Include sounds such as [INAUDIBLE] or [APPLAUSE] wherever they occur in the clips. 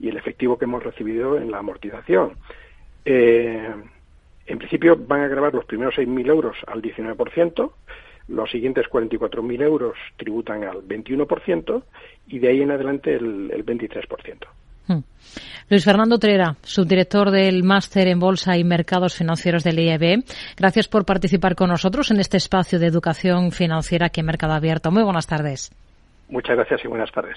y el efectivo que hemos recibido en la amortización. Eh, en principio van a grabar los primeros 6.000 euros al 19%, los siguientes 44.000 euros tributan al 21% y de ahí en adelante el, el 23%. Hmm. Luis Fernando Trera, subdirector del Máster en Bolsa y Mercados Financieros del IEB. Gracias por participar con nosotros en este espacio de educación financiera aquí en Mercado Abierto. Muy buenas tardes. Muchas gracias y buenas tardes.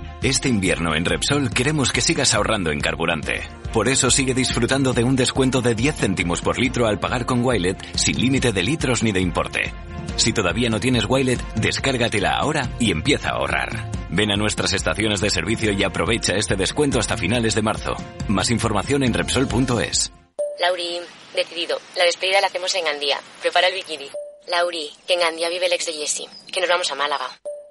Este invierno en Repsol queremos que sigas ahorrando en carburante. Por eso sigue disfrutando de un descuento de 10 céntimos por litro al pagar con Wilet sin límite de litros ni de importe. Si todavía no tienes Wilet, descárgatela ahora y empieza a ahorrar. Ven a nuestras estaciones de servicio y aprovecha este descuento hasta finales de marzo. Más información en Repsol.es. Lauri, decidido. La despedida la hacemos en Gandía. Prepara el bikini. Lauri, que en Gandía vive el ex de Jesse. Que nos vamos a Málaga.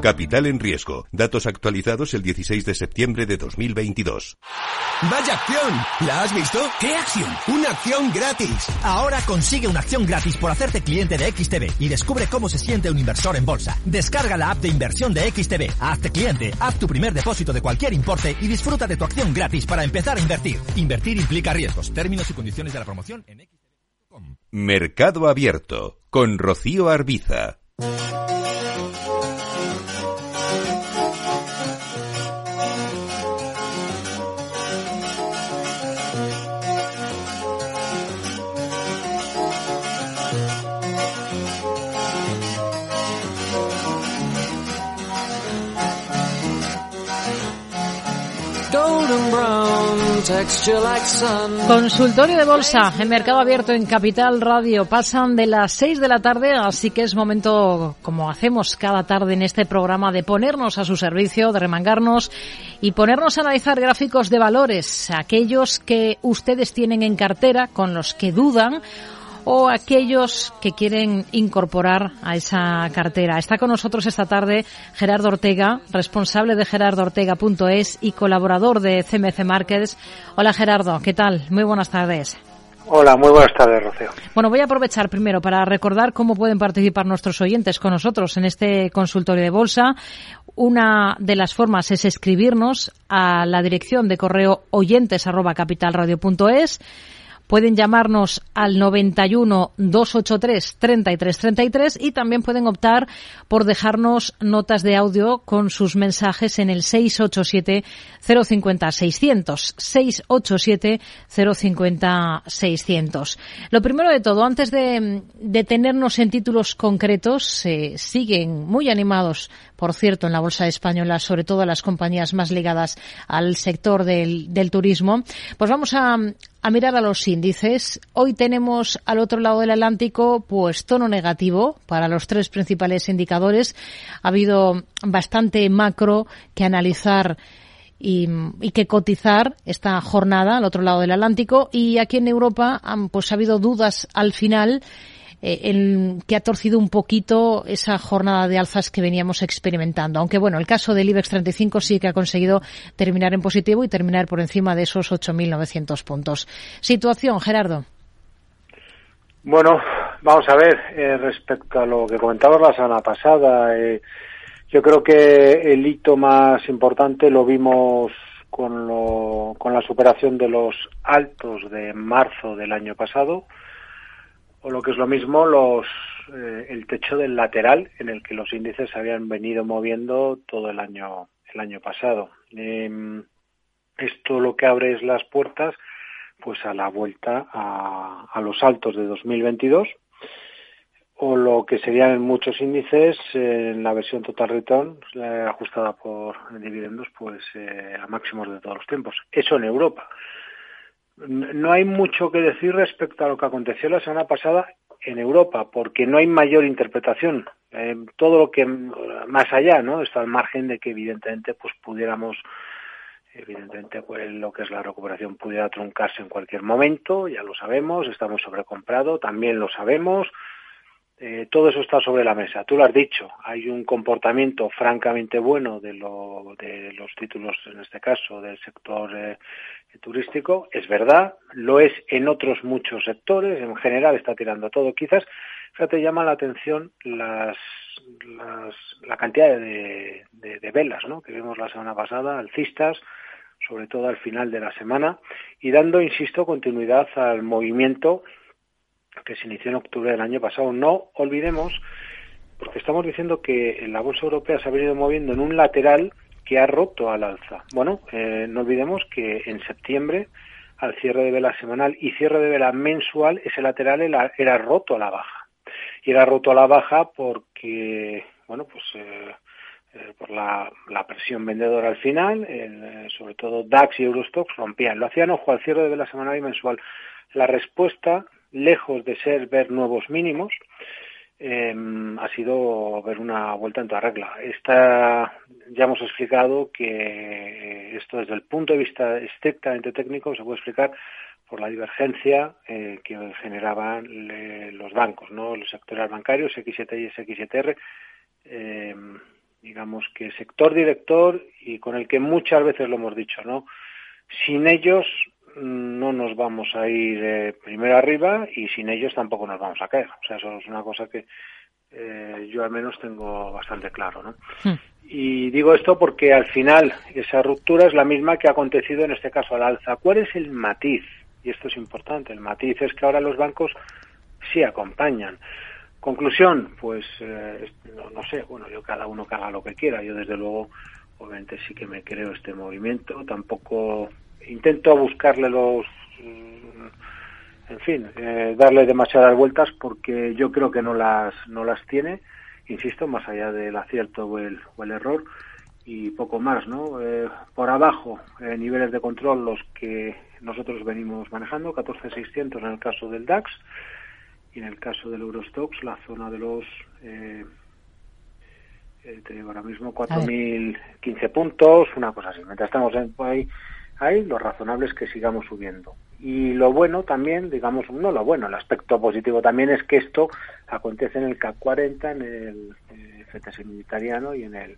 Capital en riesgo. Datos actualizados el 16 de septiembre de 2022. ¡Vaya acción! ¿La has visto? ¿Qué acción? ¡Una acción gratis! Ahora consigue una acción gratis por hacerte cliente de XTB y descubre cómo se siente un inversor en bolsa. Descarga la app de inversión de XTB, hazte cliente, haz tu primer depósito de cualquier importe y disfruta de tu acción gratis para empezar a invertir. Invertir implica riesgos. Términos y condiciones de la promoción en xtb.com. Mercado Abierto con Rocío Arbiza. Consultorio de bolsa en mercado abierto en Capital Radio. Pasan de las 6 de la tarde, así que es momento, como hacemos cada tarde en este programa, de ponernos a su servicio, de remangarnos y ponernos a analizar gráficos de valores, aquellos que ustedes tienen en cartera, con los que dudan o aquellos que quieren incorporar a esa cartera. Está con nosotros esta tarde Gerardo Ortega, responsable de gerardoortega.es y colaborador de CMC Markets. Hola Gerardo, ¿qué tal? Muy buenas tardes. Hola, muy buenas tardes, Rocío. Bueno, voy a aprovechar primero para recordar cómo pueden participar nuestros oyentes con nosotros en este consultorio de bolsa. Una de las formas es escribirnos a la dirección de correo oyentes pueden llamarnos al 91 283 33 33 y también pueden optar por dejarnos notas de audio con sus mensajes en el 687 050 600 687 050 600. Lo primero de todo, antes de detenernos en títulos concretos, se siguen muy animados, por cierto, en la bolsa española, sobre todo las compañías más ligadas al sector del turismo. Pues vamos a, a mirar a los índices. Hoy tenemos al otro lado del Atlántico, pues tono negativo para los tres principales indicadores. Ha habido bastante macro que analizar y, que cotizar esta jornada al otro lado del Atlántico. Y aquí en Europa, pues ha habido dudas al final eh, que ha torcido un poquito esa jornada de alzas que veníamos experimentando. Aunque bueno, el caso del IBEX 35 sí que ha conseguido terminar en positivo y terminar por encima de esos 8.900 puntos. Situación, Gerardo. Bueno, vamos a ver, eh, respecto a lo que comentamos la semana pasada, eh, yo creo que el hito más importante lo vimos con, lo, con la superación de los altos de marzo del año pasado, o lo que es lo mismo, los, eh, el techo del lateral en el que los índices habían venido moviendo todo el año, el año pasado. Em, esto lo que abre es las puertas pues a la vuelta a, a los altos de 2022 o lo que serían en muchos índices en la versión total return ajustada por dividendos pues eh, a máximos de todos los tiempos. Eso en Europa no hay mucho que decir respecto a lo que aconteció la semana pasada en Europa, porque no hay mayor interpretación. Eh, todo lo que más allá, ¿no? Está al margen de que evidentemente pues pudiéramos evidentemente pues, lo que es la recuperación pudiera truncarse en cualquier momento, ya lo sabemos, estamos sobrecomprados, también lo sabemos, eh, todo eso está sobre la mesa. Tú lo has dicho, hay un comportamiento francamente bueno de, lo, de los títulos, en este caso, del sector eh, turístico. Es verdad, lo es en otros muchos sectores, en general está tirando todo. Quizás, fíjate, llama la atención las, las, la cantidad de, de, velas ¿no? que vimos la semana pasada, alcistas, sobre todo al final de la semana, y dando, insisto, continuidad al movimiento que se inició en octubre del año pasado. No olvidemos, porque estamos diciendo que la bolsa europea se ha venido moviendo en un lateral que ha roto al alza. Bueno, eh, no olvidemos que en septiembre, al cierre de vela semanal y cierre de vela mensual, ese lateral era, roto a la baja. Y era roto a la baja porque, bueno, pues eh, eh, por la, presión vendedora al final, sobre todo DAX y Eurostox rompían. Lo hacían, ojo, al cierre de vela semanal y mensual. La respuesta lejos de ser ver nuevos mínimos, em, ha sido ver una vuelta en toda regla. Esta, ya hemos explicado que esto desde el punto de vista estrictamente técnico se puede explicar por la divergencia eh, que generaban los bancos, ¿no? los sectores bancarios, X7 y X7R, em, digamos que sector director y con el que muchas veces lo hemos dicho, ¿no? Sin ellos no nos vamos a ir eh, primero arriba y sin ellos tampoco nos vamos a caer. O sea, eso es una cosa que eh, yo al menos tengo bastante claro, ¿no? Hmm. Y digo esto porque al final esa ruptura es la misma que ha acontecido en este caso al alza. ¿Cuál es el matiz? Y esto es importante. El matiz es que ahora los bancos sí acompañan. Conclusión, pues eh, no, no, sé, bueno, yo cada uno que haga lo que quiera. Yo desde luego, obviamente sí que me creo este movimiento. Tampoco intento buscarle los mm, en fin eh, darle demasiadas vueltas porque yo creo que no las no las tiene insisto más allá del acierto o el, o el error y poco más no eh, por abajo eh, niveles de control los que nosotros venimos manejando 14600 en el caso del DAX y en el caso del Eurostox la zona de los eh, te digo ahora mismo 4.015 puntos, una cosa así. Mientras estamos en, ahí hay, lo razonable es que sigamos subiendo. Y lo bueno también, digamos, no lo bueno, el aspecto positivo también es que esto acontece en el CAC 40, en el eh, FTSE italiano y en el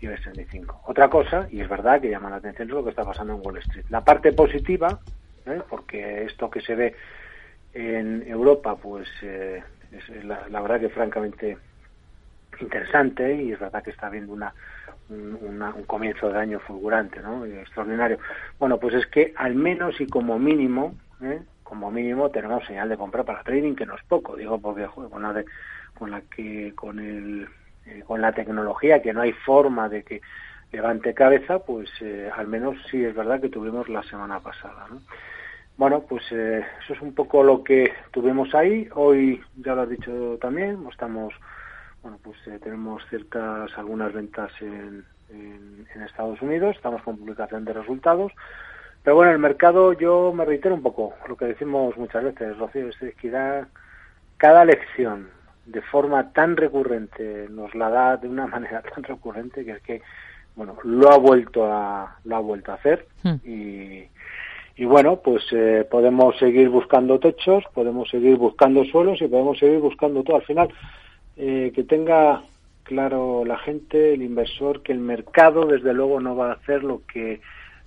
IBEX 35. Otra cosa, y es verdad que llama la atención, es lo que está pasando en Wall Street. La parte positiva, ¿eh? porque esto que se ve en Europa, pues eh, es la, la verdad que francamente interesante y es verdad que está habiendo una un, comienzo de año fulgurante, ¿no? extraordinario. Bueno, pues es que al menos y como mínimo, ¿eh? como mínimo tenemos señal de compra para trading, que no es poco, digo, porque con la, con la que con el eh, con la tecnología que no hay forma de que levante cabeza, pues eh, al menos sí es verdad que tuvimos la semana pasada. ¿no? Bueno, pues eh, eso es un poco lo que tuvimos ahí. Hoy, ya lo has dicho también, estamos, bueno, pues tenemos ciertas, algunas ventas en, en, Estados Unidos, estamos con publicación de resultados. Pero bueno, el mercado, yo me reitero un poco lo que decimos muchas veces, Rocío, es que da cada lección de forma tan recurrente, nos la da de una [LAUGHS] manera tan recurrente que es que, bueno, lo ha vuelto a, lo ha vuelto a hacer hmm. y, y bueno, pues eh, podemos seguir buscando techos, podemos seguir buscando suelos y podemos seguir buscando todo. Al final, eh, que tenga claro la gente, el inversor, que el mercado desde luego no va a hacer lo que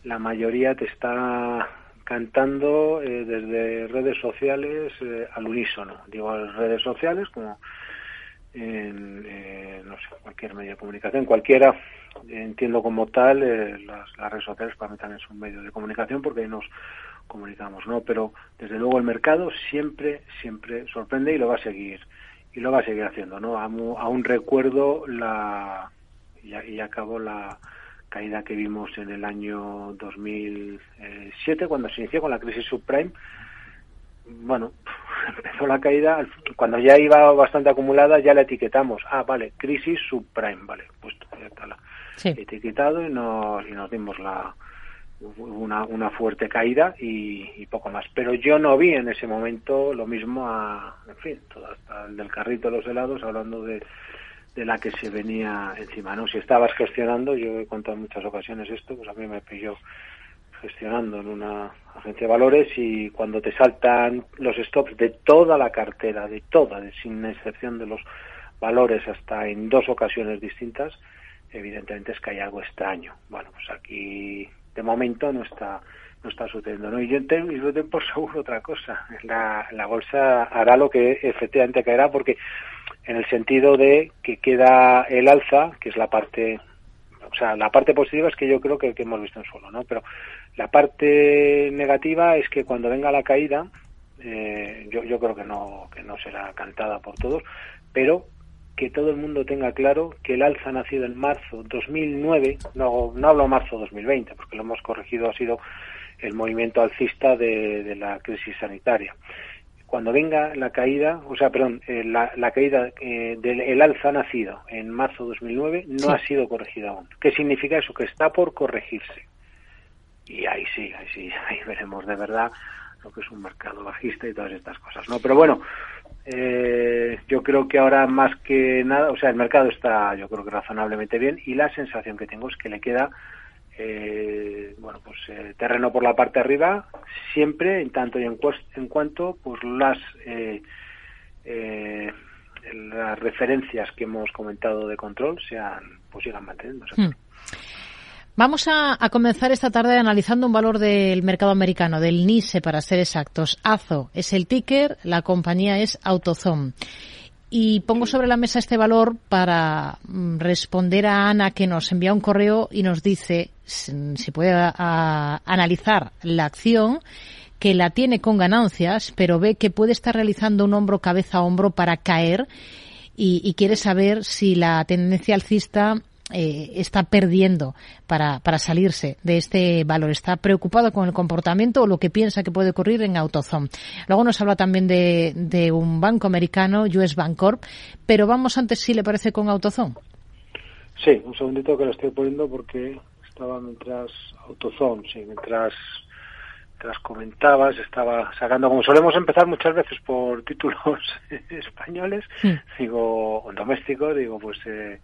la mayoría te está cantando eh, desde redes sociales eh, al unísono. Digo, redes sociales como en eh, no sé, cualquier medio de comunicación, cualquiera, entiendo como tal, las, las, redes sociales para mí también son medios de comunicación porque ahí nos comunicamos, ¿no? Pero desde luego el mercado siempre, siempre sorprende y lo va a seguir, y lo va a seguir haciendo, ¿no? Aún, recuerdo la, y, y acabó la, caída que vimos en el año 2007 cuando se inició con la crisis subprime. Bueno, [LAUGHS] empezó la caída, cuando ya iba bastante acumulada ya la etiquetamos. Ah, vale, crisis subprime, vale, pues ya está la etiquetado y nos, y nos dimos la una, una fuerte caída y, poco más. Pero yo no vi en ese momento lo mismo a, en fin, todo hasta el del carrito de los helados, hablando de de la que se venía encima, ¿no? Si estabas gestionando, yo he contado en muchas ocasiones esto, pues a mí me pilló gestionando en una agencia de valores y cuando te saltan los stops de toda la cartera, de toda, sin excepción de los valores hasta en dos ocasiones distintas, evidentemente es que hay algo extraño. Bueno, pues aquí de momento no está no está sucediendo. ¿no? Y yo tengo, yo tengo por seguro otra cosa. La, la bolsa hará lo que efectivamente caerá porque en el sentido de que queda el alza, que es la parte, o sea, la parte positiva es que yo creo que, que hemos visto en suelo, ¿no? Pero la parte negativa es que cuando venga la caída, eh, yo, yo creo que no, que no será cantada por todos, pero que todo el mundo tenga claro que el alza ha nacido en marzo 2009, no, no hablo marzo 2020, porque lo hemos corregido, ha sido el movimiento alcista de, de la crisis sanitaria cuando venga la caída, o sea, perdón, eh, la, caída eh, del alza nacido en marzo de 2009 no ha sido corregida aún. ¿Qué significa eso? Que está por corregirse. Y ahí sí, ahí sí, [LAUGHS] ahí veremos de verdad lo que es un mercado bajista y todas estas cosas, ¿no? Pero bueno, eh, yo creo que ahora más que nada, o sea, el mercado está, yo creo que razonablemente bien y la sensación que tengo es que le queda eh, bueno, pues eh, terreno por la parte de arriba, siempre, en tanto y en, en cuanto, pues las eh, eh, las referencias que hemos comentado de control sean, pues sigan manteniéndose. Hmm. Vamos a, comenzar esta tarde analizando un valor del mercado americano, del NISE para ser exactos. AZO es el ticker, la compañía es AutoZone. Y pongo sobre la mesa este valor para mm, responder a Ana que nos envía un correo y nos dice si puede analizar la acción que la tiene con ganancias, pero ve que puede estar realizando un hombro cabeza a hombro para caer y, y quiere saber si la tendencia alcista eh, está perdiendo para, para salirse de este valor. Está preocupado con el comportamiento o lo que piensa que puede ocurrir en AutoZone. Luego nos habla también de, de un banco americano, US Bancorp, pero vamos antes si le parece con AutoZone. Sí, un segundito que lo estoy poniendo porque estaba mientras AutoZone, sí, mientras comentabas, estaba sacando, como solemos empezar muchas veces por [LAUGHS] títulos españoles, digo, o domésticos, digo, pues eh,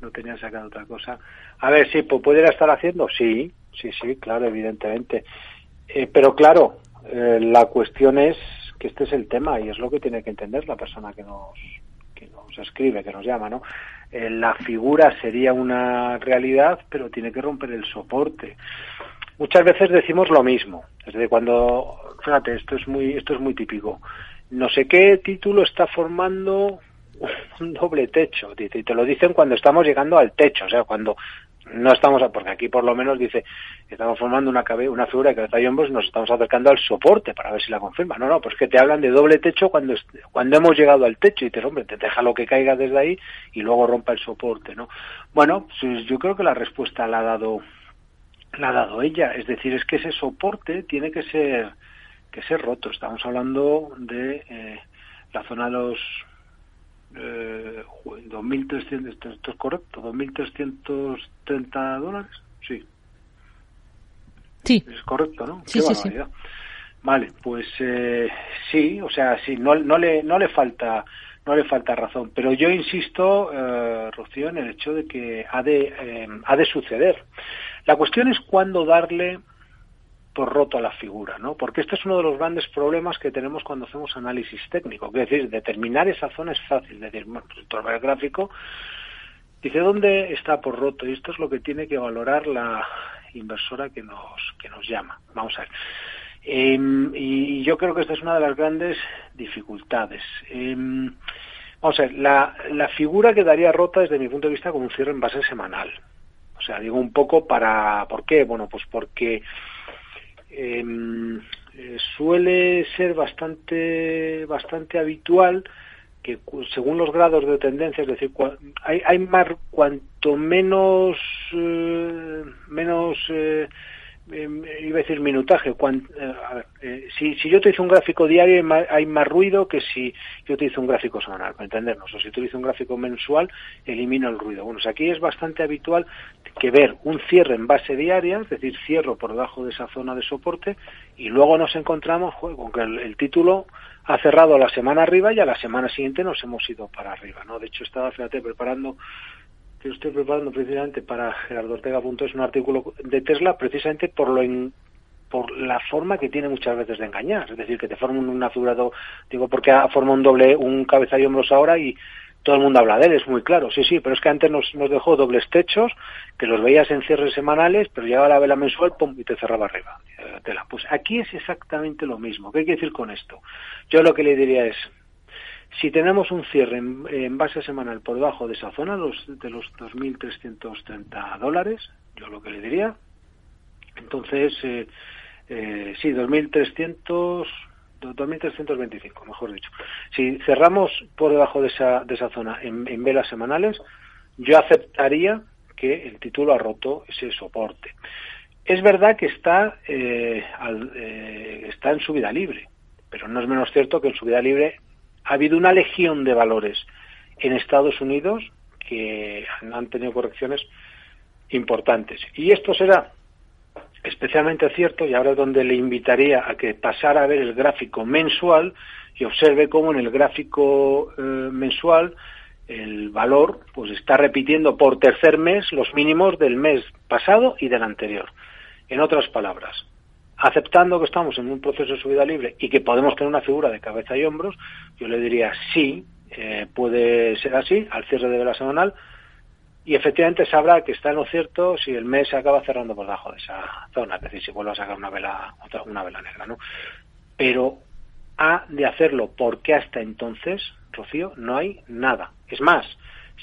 no tenía sacado otra cosa. A ver, sí, ¿pudiera estar haciendo? Sí, sí, sí, claro, evidentemente. Eh, pero claro, eh, la cuestión es que este es el tema y es lo que tiene que entender la persona que nos, que nos escribe, que nos llama, ¿no? Eh, la figura sería una realidad, pero tiene que romper el soporte. Muchas veces decimos lo mismo, desde cuando, fíjate, esto es muy, esto es muy típico. No sé qué título está formando [LAUGHS] un doble techo, y te lo dicen cuando estamos llegando al techo, o sea, cuando no estamos, porque aquí por lo menos dice, estamos formando una, una figura de cabeza y hombros, nos estamos acercando al soporte para ver si la confirma. No, no, pues que te hablan de doble techo cuando, cuando hemos llegado al techo y te hombre, te deja lo que caiga desde ahí y luego rompa el soporte, ¿no? Bueno, pues yo creo que la respuesta la ha dado, la ha dado ella. Es decir, es que ese soporte tiene que ser, que ser roto. Estamos hablando de eh, la zona de los eh, 2.300, esto, es correcto, 2.330 dólares, sí. Sí. Es correcto, ¿no? Sí, Qué sí, barbaridad. Vale, pues eh, sí, o sea, sí, no, no le no le falta no le falta razón, pero yo insisto, eh, Rocío, en el hecho de que ha de eh, ha de suceder. La cuestión es cuándo darle por roto a la figura, ¿no? Porque este es uno de los grandes problemas que tenemos cuando hacemos análisis técnico. Es decir, determinar esa zona es fácil. Decir, bueno, el gráfico dice dónde está por roto y esto es lo que tiene que valorar la inversora que nos que nos llama. Vamos a ver. Eh, y yo creo que esta es una de las grandes dificultades. Eh, vamos a ver, la, la figura quedaría rota desde mi punto de vista con un cierre en base semanal. O sea, digo un poco para... ¿Por qué? Bueno, pues porque Em, eh, suele ser bastante bastante habitual que según los grados de tendencia, es decir, hay, hay más cuanto menos eh, menos eh, Em, iba a decir minutaje. Eh, eh, si, si yo utilizo un gráfico diario hay más, ruido que si yo utilizo un gráfico semanal, para entendernos. O si utilizo un gráfico mensual, elimino el ruido. Bueno, aquí es bastante habitual que ver un cierre en base diaria, es decir, cierro por debajo de esa zona de soporte, y luego nos encontramos con que el, título ha cerrado la semana arriba y a la semana siguiente nos hemos ido para arriba. ¿no? De hecho, estaba, fíjate, preparando que estoy preparando precisamente para Gerardo Ortega. es un artículo de Tesla precisamente por lo por la forma que tiene muchas veces de engañar, es decir, que te forman un afigurado, digo, porque ha formado un doble, un cabeza y hombros ahora y todo el mundo habla de él, es muy claro, sí, sí, pero es que antes nos, nos dejó dobles techos, que los veías en cierres semanales, pero llegaba la vela mensual, pum, y te cerraba arriba. Eh, tela. Pues aquí es exactamente lo mismo. ¿Qué hay que decir con esto? Yo lo que le diría es, si tenemos un cierre en, base semanal por debajo de esa zona, los, de los 2.330 dólares, yo lo que le diría, entonces, eh, eh, sí, 2.300, 2.325, mejor dicho. Si cerramos por debajo de esa, de esa zona en, velas semanales, yo aceptaría que el título ha roto ese soporte. Es verdad que está, eh, al, eh, está en subida libre, pero no es menos cierto que en subida libre ha habido una legión de valores en Estados Unidos que han tenido correcciones importantes. Y esto será especialmente cierto, y ahora es donde le invitaría a que pasara a ver el gráfico mensual y observe cómo en el gráfico eh, mensual el valor pues está repitiendo por tercer mes los mínimos del mes pasado y del anterior. En otras palabras, aceptando que estamos en un proceso de subida libre y que podemos tener una figura de cabeza y hombros, yo le diría sí, eh, puede ser así, al cierre de vela semanal, y efectivamente sabrá que está en lo cierto si el mes se acaba cerrando por debajo de esa zona, es decir, si vuelve a sacar una vela, otra, una vela negra, ¿no? Pero ha de hacerlo porque hasta entonces, Rocío, no hay nada. Es más,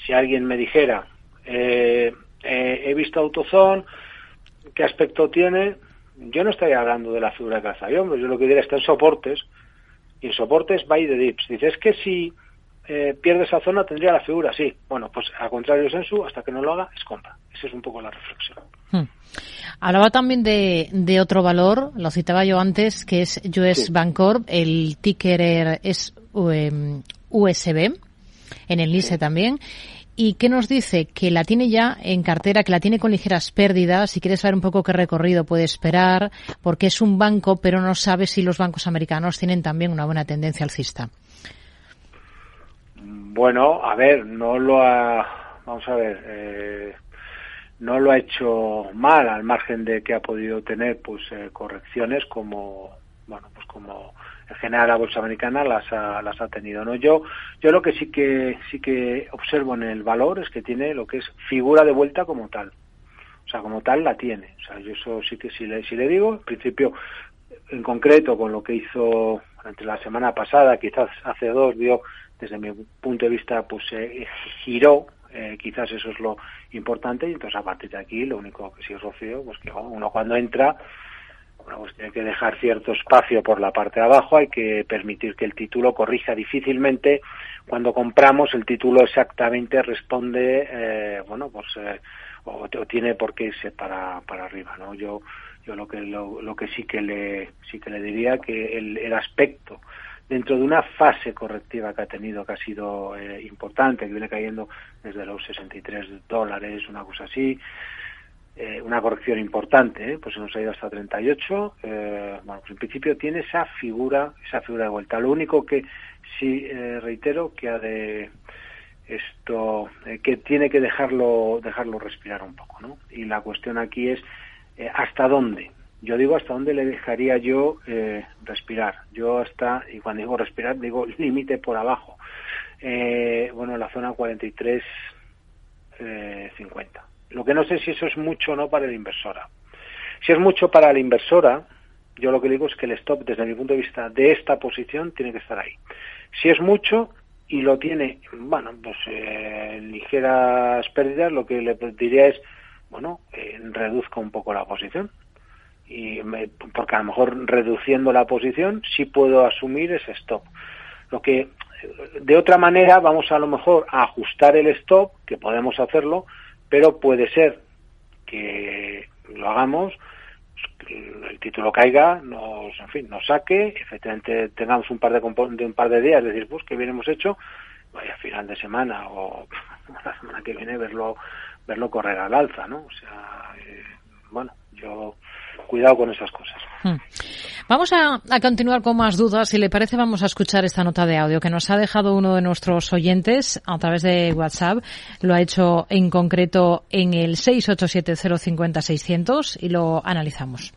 si alguien me dijera, eh, eh, he visto AutoZone, ¿qué aspecto tiene? Yo no estaría hablando de la figura de caza y hombre, yo lo que diría está en soportes, y en soportes by the dips. Dice, es que si eh, pierde esa zona tendría la figura, sí. Bueno, pues al contrario Sensu, hasta que no lo haga, es compra. Esa es un poco la reflexión. Hmm. Hablaba también de, de, otro valor, lo citaba yo antes, que es US Bancorp, el ticker es USB, em, en el LISE también, ¿Y qué nos dice? Que la tiene ya en cartera, que la tiene con ligeras pérdidas. Si quieres saber un poco qué recorrido puede esperar, porque es un banco, pero no sabe si los bancos americanos tienen también una buena tendencia alcista. Bueno, a ver, no lo ha. Vamos a ver. Eh, no lo ha hecho mal, al margen de que ha podido tener pues eh, correcciones como. Bueno, pues como en general la bolsa americana las ha, las ha tenido no yo yo lo que sí que sí que observo en el valor es que tiene lo que es figura de vuelta como tal. O sea como tal la tiene. O sea yo eso sí que sí le sí le digo. En principio en concreto con lo que hizo durante la semana pasada quizás hace dos dio desde mi punto de vista pues eh, giró Eh, quizás eso es lo importante. Y entonces a partir de aquí lo único que sí es Rocío, pues que uno cuando entra bueno, pues tiene que dejar cierto espacio por la parte de abajo, hay que permitir que el título corrija difícilmente. Cuando compramos el título exactamente responde, eh, bueno, pues eh, o, tiene por qué irse para, para arriba, ¿no? Yo yo lo que lo, lo que sí que le sí que le diría que el, el aspecto dentro de una fase correctiva que ha tenido, que ha sido eh, importante, que viene cayendo desde los 63 dólares, una cosa así, eh, una corrección importante, ¿eh? pues ha ido hasta 38. Eh, bueno, pues en principio tiene esa figura, esa figura de vuelta. Lo único que sí eh, reitero que ha de esto, eh, que tiene que dejarlo, dejarlo respirar un poco, ¿no? Y la cuestión aquí es hasta dónde. Yo digo hasta dónde le dejaría yo respirar. Yo hasta, y cuando digo respirar, digo [LAUGHS] límite por abajo. bueno, la zona 43, 50 lo que no sé si eso es mucho o no para la inversora. Si es mucho para la inversora, yo lo que digo es que el stop, desde mi punto de vista, de esta posición tiene que estar ahí. Si es mucho y lo tiene, bueno, pues eh, ligeras pérdidas, lo que le diría es, bueno, eh, reduzca un poco la posición. Y porque a lo mejor reduciendo la posición sí puedo asumir ese stop. Lo que de otra manera vamos a lo mejor a ajustar el stop, que podemos hacerlo, pero puede ser que lo hagamos, el título caiga, nos, en fin, nos saque, efectivamente tengamos un par de, de un par de días, decir, pues que bien hemos hecho, vaya final de semana o [LAUGHS] la semana que viene verlo verlo correr al alza, ¿no? O sea, eh, bueno, yo cuidado con esas cosas. Hmm. Vamos a, continuar con más dudas. Si le parece, vamos a escuchar esta nota de audio que nos ha dejado uno de nuestros oyentes a través de WhatsApp. Lo ha hecho en concreto en el 687050600 y lo analizamos.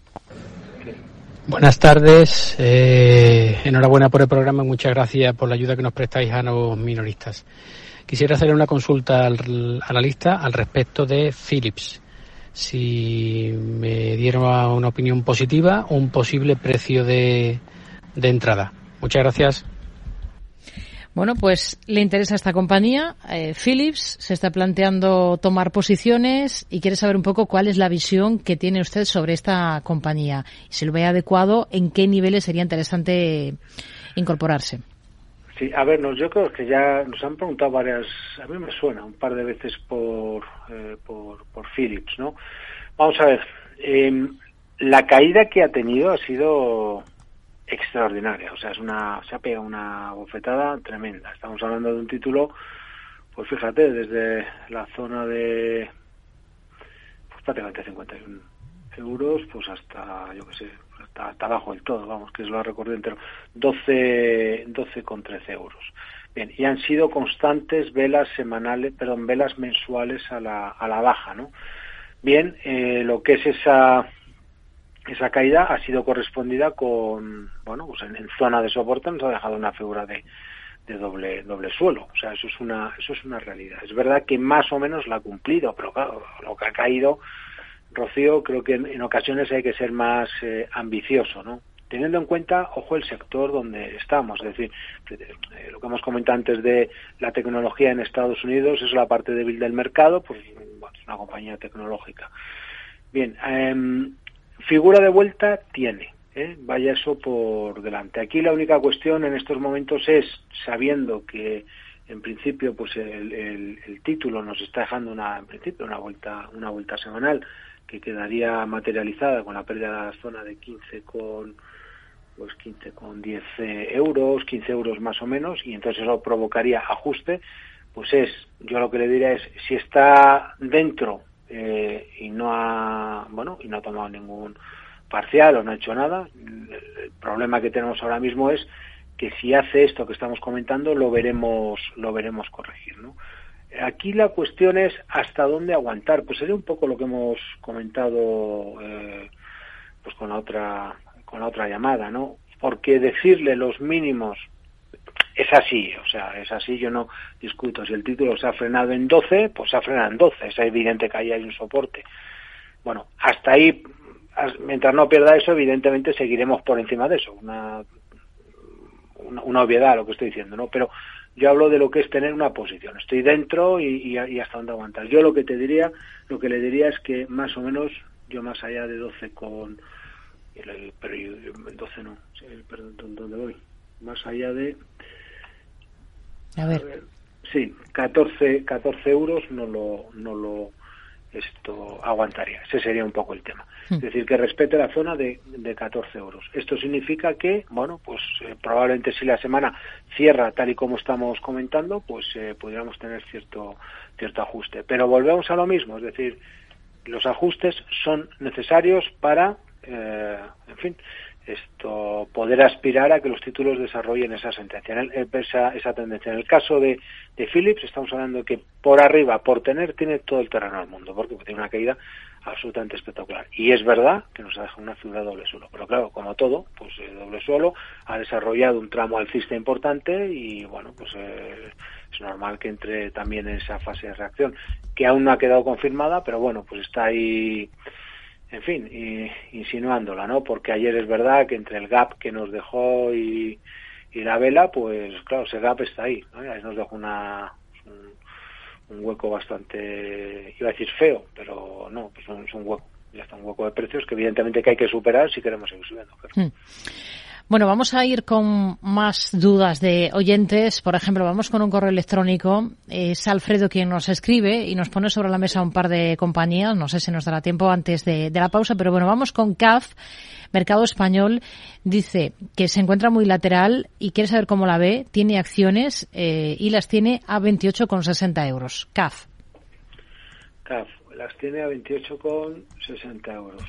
Buenas tardes. Eh, enhorabuena por el programa y muchas gracias por la ayuda que nos prestáis a los minoristas. Quisiera hacer una consulta al, a la lista al respecto de Philips si me dieron una opinión positiva un posible precio de, de entrada. Muchas gracias. Bueno, pues le interesa esta compañía. Eh, Philips se está planteando tomar posiciones y quiere saber un poco cuál es la visión que tiene usted sobre esta compañía. Y si lo ve adecuado, en qué niveles sería interesante incorporarse. Sí, a ver, yo creo que ya nos han preguntado varias, a mí me suena un par de veces por, eh, por, Philips, ¿no? Vamos a ver, eh, la caída que ha tenido ha sido extraordinaria, o sea, es una, se ha pegado una bofetada tremenda. Estamos hablando de un título, pues fíjate, desde la zona de, pues prácticamente 51 euros, pues hasta, yo qué sé, hasta, abajo del todo, vamos, que es lo recorrido entero, 12, 12 con 13 euros. Bien, y han sido constantes velas semanales, perdón, velas mensuales a la, a la baja, ¿no? Bien, eh, lo que es esa esa caída ha sido correspondida con, bueno, pues en, zona de soporte nos ha dejado una figura de, de doble doble suelo, o sea, eso es una eso es una realidad. Es verdad que más o menos la ha cumplido, pero claro, lo que ha caído Rocío, creo que en, ocasiones hay que ser más eh, ambicioso, ¿no? Teniendo en cuenta, ojo, el sector donde estamos, es decir, eh, lo que hemos comentado antes de la tecnología en Estados Unidos es la parte débil del mercado, pues es una compañía tecnológica. Bien, em, figura de vuelta tiene, ¿eh? vaya eso por delante. Aquí la única cuestión en estos momentos es, sabiendo que en principio pues el, el, título nos está dejando una en principio una vuelta una vuelta semanal que quedaría materializada con la pérdida de la zona de 15 con pues 15 con 10 eh, euros, 15 euros más o menos, y entonces eso provocaría ajuste, pues es, yo lo que le diría es, si está dentro eh, y no ha, bueno, y no ha tomado ningún parcial o no ha hecho nada, el problema que tenemos ahora mismo es que si hace esto que estamos comentando, lo veremos, lo veremos corregir, ¿no? Aquí la cuestión es hasta dónde aguantar. Pues sería un poco lo que hemos comentado eh, pues con la otra con la otra llamada, ¿no? Porque decirle los mínimos es así, o sea, es así, yo no discuto. Si el título se ha frenado en 12, pues se ha frenado en 12, es evidente que ahí hay un soporte. Bueno, hasta ahí, mientras no pierda eso, evidentemente seguiremos por encima de eso, una, una, una obviedad lo que estoy diciendo, ¿no? Pero Yo hablo de lo que es tener una posición. Estoy dentro y, hasta dónde aguantar. Yo lo que te diría, lo que le diría es que más o menos, yo más allá de 12 con... pero 12 no, perdón, ¿dónde voy? Más allá de... A ver. sí, 14, 14 euros no lo, no lo esto aguantaría. Ese sería un poco el tema. Hmm. Es decir, que respete la zona de, de 14 euros. Esto significa que, bueno, pues eh, probablemente si la semana cierra tal y como estamos comentando, pues eh, podríamos tener cierto, cierto ajuste. Pero volvemos a lo mismo, es decir, los ajustes son necesarios para, eh, en fin, esto poder aspirar a que los títulos desarrollen esa sentencia, esa, esa tendencia. En el caso de, de Philips estamos hablando que por arriba, por tener, tiene todo el terreno del mundo, porque tiene una caída absolutamente espectacular. Y es verdad que nos ha dejado una figura de doble suelo, pero claro, como todo, pues el doble suelo ha desarrollado un tramo alcista importante y bueno, pues eh, es normal que entre también en esa fase de reacción, que aún no ha quedado confirmada, pero bueno, pues está ahí en fin, y, insinuándola, ¿no? Porque ayer es verdad que entre el gap que nos dejó y, la vela, pues claro, ese gap está ahí, ¿no? Ahí nos dejó una, un, hueco bastante, iba a decir feo, pero no, pues es un hueco, ya está un hueco de precios que evidentemente que hay que superar si queremos seguir subiendo. Hmm. Bueno, vamos a ir con más dudas de oyentes. Por ejemplo, vamos con un correo electrónico. Es Alfredo quien nos escribe y nos pone sobre la mesa un par de compañías. No sé si nos dará tiempo antes de, la pausa, pero bueno, vamos con CAF. Mercado Español dice que se encuentra muy lateral y quiere saber cómo la ve. Tiene acciones eh, y las tiene a 28,60 euros. CAF. CAF, las tiene a 28,60 euros.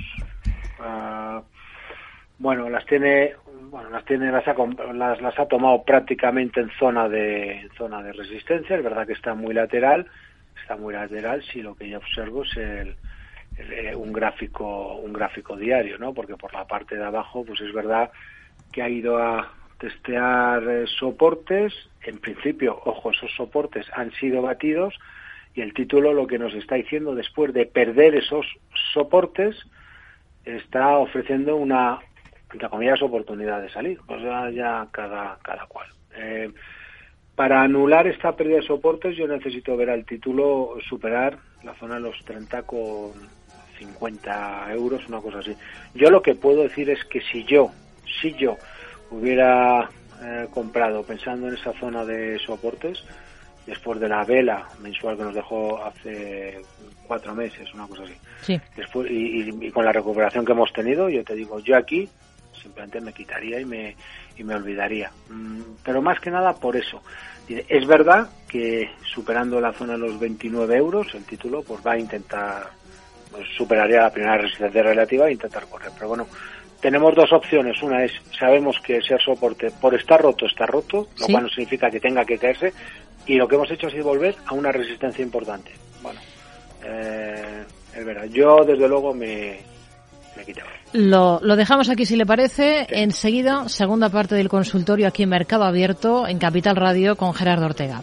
Ah, bueno, las tiene, bueno, las tiene, las ha, las, las ha tomado prácticamente en zona de, zona de resistencia. Es verdad que está muy lateral, está muy lateral. Si lo que yo observo es el, eh, un gráfico, un gráfico diario, ¿no? Porque por la parte de abajo, pues es verdad que ha ido a testear eh, soportes. En principio, ojo, esos soportes han sido batidos y el título lo que nos está diciendo después de perder esos soportes está ofreciendo una entre comillas, oportunidad de salir. Pues ya, ya cada, cada cual. Eh, para anular esta pérdida de soportes yo necesito ver al título superar la zona de los 30 con 50 euros, una cosa así. Yo lo que puedo decir es que si yo, si yo hubiera eh, comprado pensando en esa zona de soportes, después de la vela mensual que nos dejó hace cuatro meses, una cosa así, después, y, con la recuperación que hemos tenido, yo te digo, yo aquí simplemente me quitaría y me, y me olvidaría. Mm, pero más que nada por eso. Es verdad que superando la zona de los 29 euros, el título pues va a intentar, pues, superaría la primera resistencia relativa e intentar correr. Pero bueno, tenemos dos opciones. Una es, sabemos que ese soporte por estar roto está roto, lo cual no significa que tenga que caerse. Y lo que hemos hecho ha sido volver a una resistencia importante. Bueno, eh, es verdad. Yo desde luego me, lo, lo, dejamos aquí si le parece. Enseguida, segunda parte del consultorio aquí en Mercado Abierto, en Capital Radio, con Gerardo Ortega.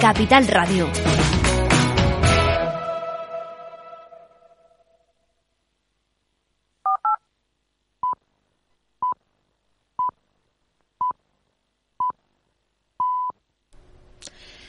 Capital Radio.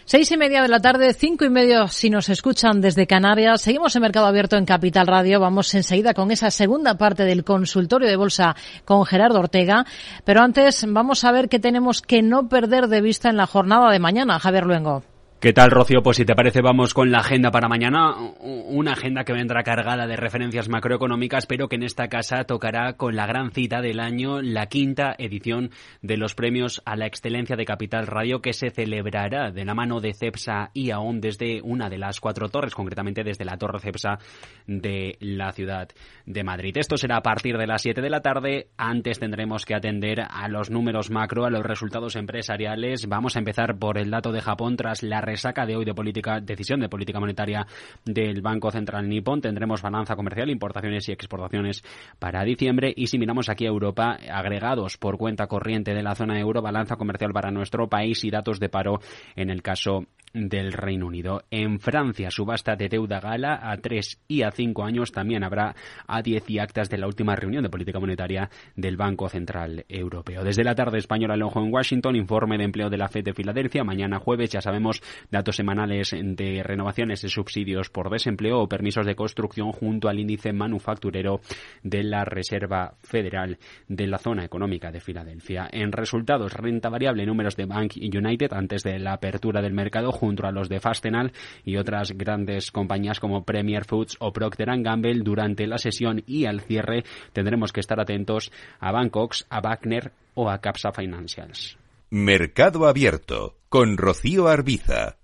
Seis y media de la tarde, cinco y medio si nos escuchan desde Canarias. Seguimos en Mercado Abierto en Capital Radio. Vamos enseguida con esa segunda parte del consultorio de bolsa con Gerardo Ortega. Pero antes vamos a ver qué tenemos que no perder de vista en la jornada de mañana. Javier Luengo. ¿Qué tal, Rocío? Pues si te parece, vamos con la agenda para mañana. Una agenda que vendrá cargada de referencias macroeconómicas, pero que en esta casa tocará con la gran cita del año, la quinta edición de los premios a la excelencia de Capital Radio, que se celebrará de la mano de CEPSA y AON desde una de las cuatro torres, concretamente desde la Torre CEPSA de la ciudad de Madrid. Esto será a partir de las 7 de la tarde. Antes tendremos que atender a los números macro, a los resultados empresariales. Vamos a empezar por el dato de Japón tras la resaca de hoy de política, decisión de política monetaria del Banco Central Nippon. Tendremos balanza comercial, importaciones y exportaciones para diciembre. Y si miramos aquí a Europa, agregados por cuenta corriente de la zona euro, balanza comercial para nuestro país y datos de paro en el caso del Reino Unido. En Francia, subasta de deuda gala a tres y a cinco años. También habrá a diez y actas de la última reunión de política monetaria del Banco Central Europeo. Desde la tarde española, el ojo en Washington, informe de empleo de la FED de Filadelfia. Mañana jueves, ya sabemos, datos semanales de renovaciones de subsidios por desempleo o permisos de construcción junto al índice manufacturero de la Reserva Federal de la zona económica de Filadelfia. En resultados, renta variable, números de Bank United antes de la apertura del mercado junto a los de Fastenal y otras grandes compañías como Premier Foods o Procter Gamble durante la sesión y al cierre tendremos que estar atentos a Bancox, a Wagner o a Capsa Financials. Mercado Abierto con Rocío Arbiza.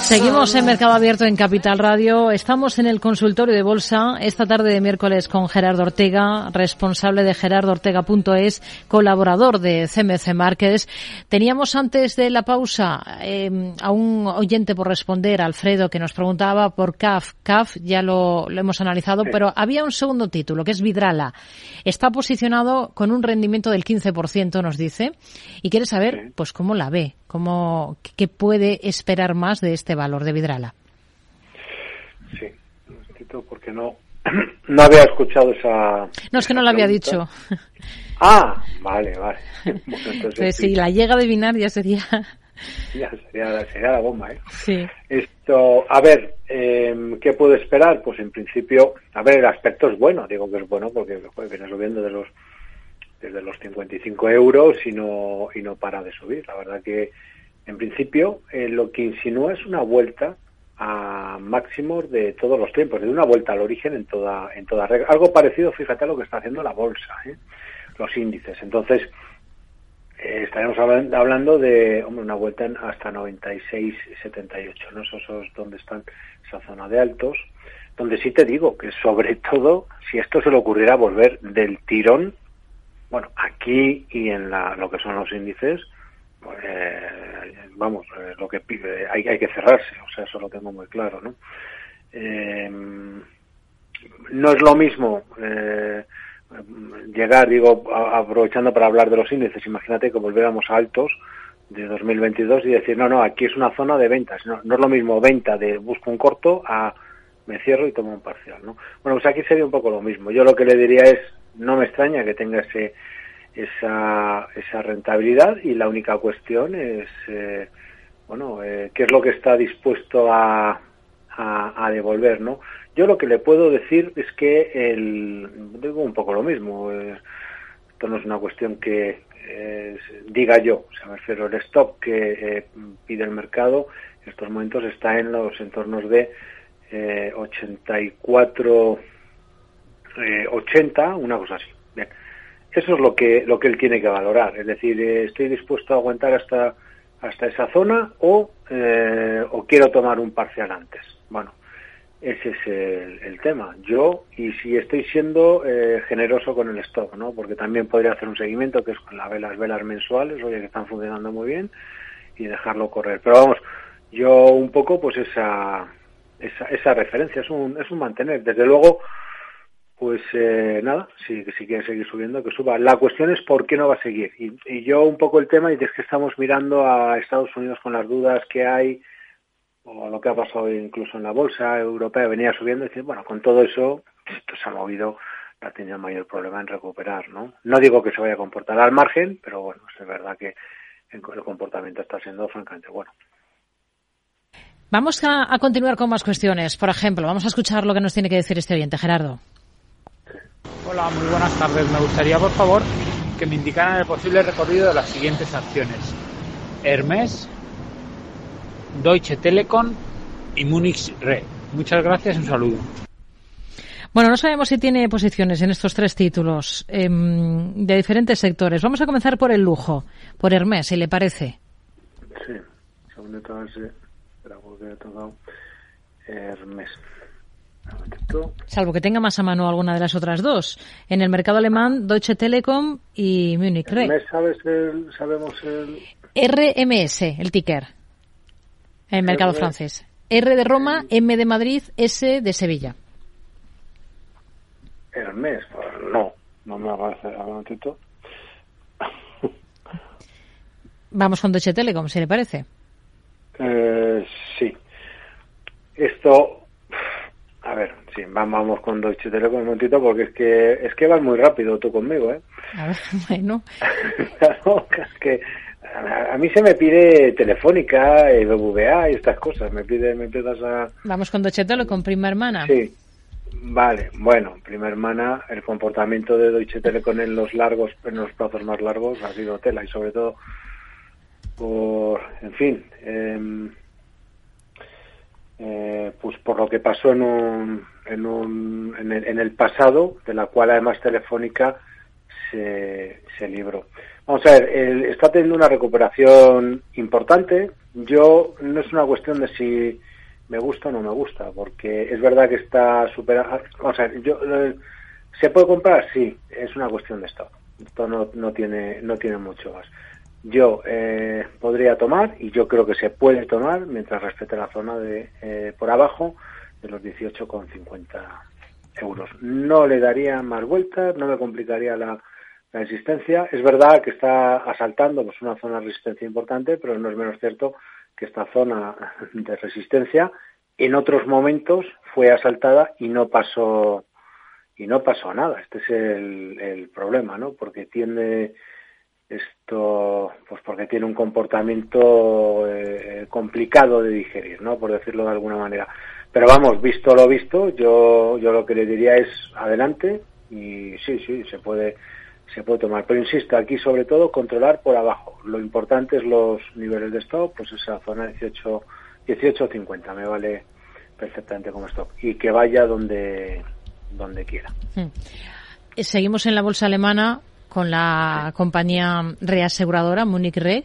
Seguimos en Mercado Abierto en Capital Radio. Estamos en el consultorio de bolsa esta tarde de miércoles con Gerardo Ortega, responsable de gerardoortega.es, colaborador de CMC Márquez. Teníamos antes de la pausa eh, a un oyente por responder, Alfredo, que nos preguntaba por CAF. CAF ya lo, lo hemos analizado, pero había un segundo título que es Vidrala. Está posicionado con un rendimiento del 15%, nos dice, y quiere saber, pues, cómo la ve. ¿Cómo, ¿Qué puede esperar más de este valor de Vidrala? Sí, porque no, [CLEARS THROAT] no había escuchado esa... No, es que no lo había dicho. [LAUGHS] Ah, vale, vale. [LAUGHS] pues si la llega a adivinar ya sería... [LAUGHS] Ya sería, sería la bomba, ¿eh? Sí. Esto, a ver, eh, ¿qué puedo esperar? Pues en principio, a ver, el aspecto es bueno, digo que es bueno porque viene subiendo de los desde los 55 euros y no, y no para de subir. La verdad que, en principio, eh, lo que insinúa es una vuelta a máximos de todos los tiempos, de una vuelta al origen en toda, en toda regla. Algo parecido, fíjate, a lo que está haciendo la bolsa, ¿eh? los índices. Entonces, eh, estaremos hablando de hombre, una vuelta en hasta 96, 78, ¿no? Eso, es donde están esa zona de altos, donde sí te digo que sobre todo, si esto se le ocurriera volver del tirón bueno, aquí y en la, lo que son los índices, pues, vamos, eh, lo que pide, hay, hay que cerrarse, o sea, eso lo tengo muy claro, ¿no? Eh, no es lo mismo eh, llegar, digo, aprovechando para hablar de los índices, imagínate que volviéramos a altos de 2022 y decir, no, no, aquí es una zona de ventas, no, no es lo mismo venta de busco un corto a me cierro y tomo un parcial, ¿no? Bueno, pues aquí sería un poco lo mismo. Yo lo que le diría es, no me extraña que tenga ese, esa, esa rentabilidad y la única cuestión es, eh, bueno, eh, qué es lo que está dispuesto a, a, devolver, ¿no? Yo lo que le puedo decir es que el, digo un poco lo mismo. Eh, esto no es una cuestión que eh, diga yo, o sea, me refiero el stop que pide el mercado en estos momentos está en los entornos de 84, 80, una cosa así. Bien. Eso es lo que lo que él tiene que valorar, es decir, estoy dispuesto a aguantar hasta hasta esa zona o, o quiero tomar un parcial antes. Bueno, ese es el, tema. Yo, y si estoy siendo eh, generoso con el stock, ¿no? Porque también podría hacer un seguimiento que es con las velas, velas mensuales, oye, que están funcionando muy bien, y dejarlo correr. Pero vamos, yo un poco, pues esa, esa, esa referencia, es un, es un mantener. Desde luego, pues eh, nada, si, si quiere seguir subiendo, que suba. La cuestión es por qué no va a seguir. Y, yo un poco el tema, y es que estamos mirando a Estados Unidos con las dudas que hay, o lo que ha pasado incluso en la bolsa europea venía subiendo y decir, bueno, con todo eso, esto se ha movido, ha tenido mayor problema en recuperar, ¿no? No digo que se vaya a comportar al margen, pero bueno, es verdad que el comportamiento está siendo francamente bueno. Vamos a, continuar con más cuestiones. Por ejemplo, vamos a escuchar lo que nos tiene que decir este oyente, Gerardo. Hola, muy buenas tardes. Me gustaría, por favor, que me indicaran el posible recorrido de las siguientes acciones. Hermes, Deutsche Telekom y Munich Re. Muchas gracias y un saludo. Bueno, no sabemos si tiene posiciones en estos tres títulos em, de diferentes sectores. Vamos a comenzar por el lujo, por Hermes, si le parece. Sí, tocado Hermes. Salvo que tenga más a mano alguna de las otras dos. En el mercado alemán, Deutsche Telekom y Munich Re. ¿sabes el, sabemos el... RMS, el ticker en el mercado francés. R de Roma, M de Madrid, S de Sevilla. Hermes, pues no, no me aparece un momentito. Vamos con Deutsche Telekom, si le parece. Eh, sí. Esto, a ver, sí, vamos con Deutsche Telekom un momentito porque es que es que vas muy rápido tú conmigo, ¿eh? A ver, [LAUGHS] bueno. [LAUGHS] es que a, mí se me pide Telefónica, BBVA y estas cosas. Me pide, me empiezas a. Vamos con Deutsche Telekom, prima hermana. Sí. Vale, bueno, prima hermana, el comportamiento de Deutsche Telekom en los largos, en los plazos más largos ha sido tela y sobre todo por, en fin, em, eh, pues por lo que pasó en un, en un, en el, en el pasado, de la cual además Telefónica se, se libró. Vamos a ver, está teniendo una recuperación importante. Yo no es una cuestión de si me gusta o no me gusta, porque es verdad que está superando. Vamos a ver, yo, eh, ¿se puede comprar? Sí, es una cuestión de esto. Esto no, no, tiene, no tiene mucho más. Yo eh, podría tomar, y yo creo que se puede tomar, mientras respete la zona de eh, por abajo de los 18,50 euros. No le daría más vueltas, no me complicaría la, la existencia. Es verdad que está asaltando pues, una zona de resistencia importante, pero no es menos cierto que esta zona de resistencia en otros momentos fue asaltada y no pasó y no pasó nada. Este es el, problema, ¿no? Porque tiene esto, pues porque tiene un comportamiento eh, complicado de digerir, ¿no? Por decirlo de alguna manera. Pero vamos, visto lo visto, yo yo lo que le diría es adelante y sí, sí, se puede se puede tomar. Pero insisto, aquí sobre todo controlar por abajo. Lo importante es los niveles de stop, pues esa zona 18, 18.50 me vale perfectamente como stop. Y que vaya donde, donde quiera. Hmm. Seguimos en la bolsa alemana con la compañía reaseguradora Munich Re.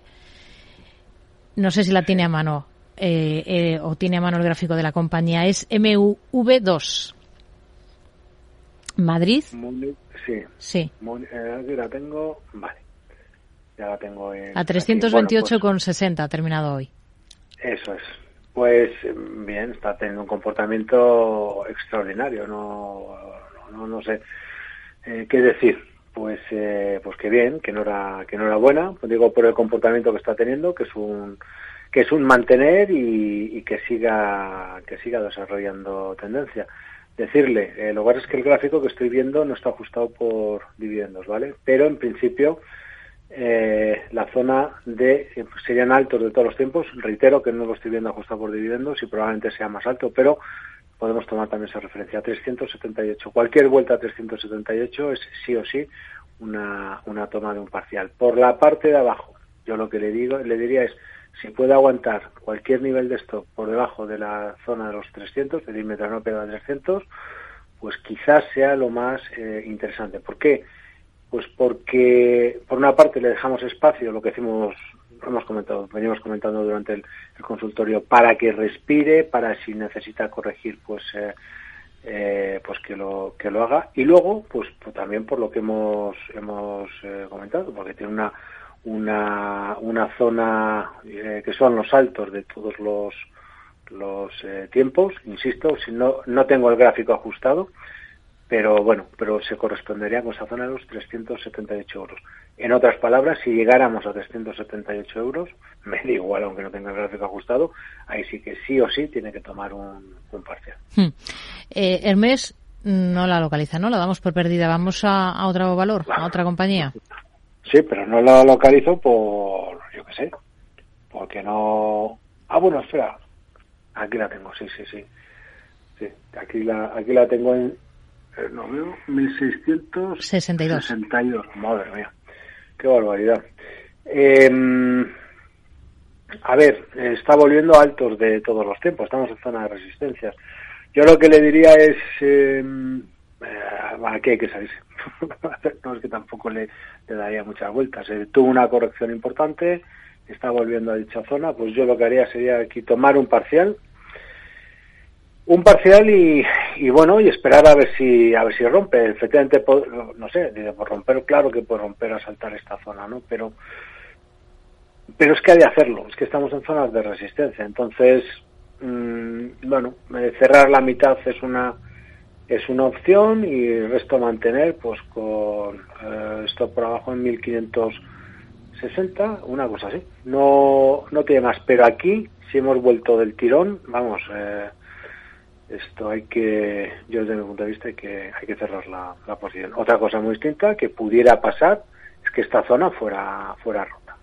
No sé si la tiene a mano eh, eh, o tiene a mano el gráfico de la compañía. Es MUV2. Madrid. Sí. Sí. Eh, la tengo, vale. Ya la tengo en. A 328,60 ha terminado hoy. Eso es. Pues bien, está teniendo un comportamiento extraordinario. No, no, no sé eh, qué decir. Pues, eh, pues que bien, que no era, que no era buena. Digo por el comportamiento que está teniendo, que es un, que es un mantener y, y que siga, que siga desarrollando tendencia decirle, eh, lo que es que el gráfico que estoy viendo no está ajustado por dividendos, ¿vale? Pero en principio eh, la zona de serían altos de todos los tiempos. Reitero que no lo estoy viendo ajustado por dividendos y probablemente sea más alto, pero podemos tomar también esa referencia. 378. Cualquier vuelta a 378 es sí o sí una, una toma de un parcial. Por la parte de abajo, yo lo que le digo, le diría es si puede aguantar cualquier nivel de stop por debajo de la zona de los 300, decir, mientras no pega 300, pues quizás sea lo más eh, interesante. ¿Por qué? Pues porque, por una parte, le dejamos espacio, lo que decimos, hemos comentado, venimos comentando durante el, consultorio, para que respire, para si necesita corregir, pues, eh, eh, pues que lo que lo haga. Y luego, pues, pues también por lo que hemos hemos comentado, porque tiene una una, una zona eh, que son los altos de todos los, los eh, tiempos, insisto, si no, no tengo el gráfico ajustado, pero bueno, pero se correspondería con esa zona de los 378 euros. En otras palabras, si llegáramos a 378 euros, [LAUGHS] me da igual aunque no tenga el gráfico ajustado, ahí sí que sí o sí tiene que tomar un, un parcial. Hmm. Eh, Hermes no la localiza, ¿no? La damos por perdida. ¿Vamos a, a otro valor, a otra compañía? Sí, pero no la localizo por, yo qué sé, porque no... Ah, bueno, espera. Aquí la tengo, sí, sí, sí. Sí, aquí la, aquí la tengo en, eh, no veo, 1662. 62, madre mía. Qué barbaridad. Em, a ver, está volviendo a altos de todos los tiempos. Estamos en zona de resistencias. Yo lo que le diría es, eh, aquí hay que salirse. [LAUGHS] no es que tampoco le, daría muchas vueltas. Eh, tuvo una corrección importante, está volviendo a dicha zona, pues yo lo que haría sería aquí tomar un parcial, un parcial y, y bueno y esperar a ver si a ver si rompe. Efectivamente, no sé, por romper, claro que puede romper a saltar esta zona, ¿no? Pero pero es que hay de hacerlo, es que estamos en zonas de resistencia, entonces mmm, bueno, eh, cerrar la mitad es una es una opción y el resto mantener pues con eh, esto por abajo en 1560 una cosa así no no tiene más pero aquí si hemos vuelto del tirón vamos eh, esto hay que yo desde mi punto de vista hay que hay que cerrar la, la posición otra cosa muy distinta que pudiera pasar es que esta zona fuera fuera rota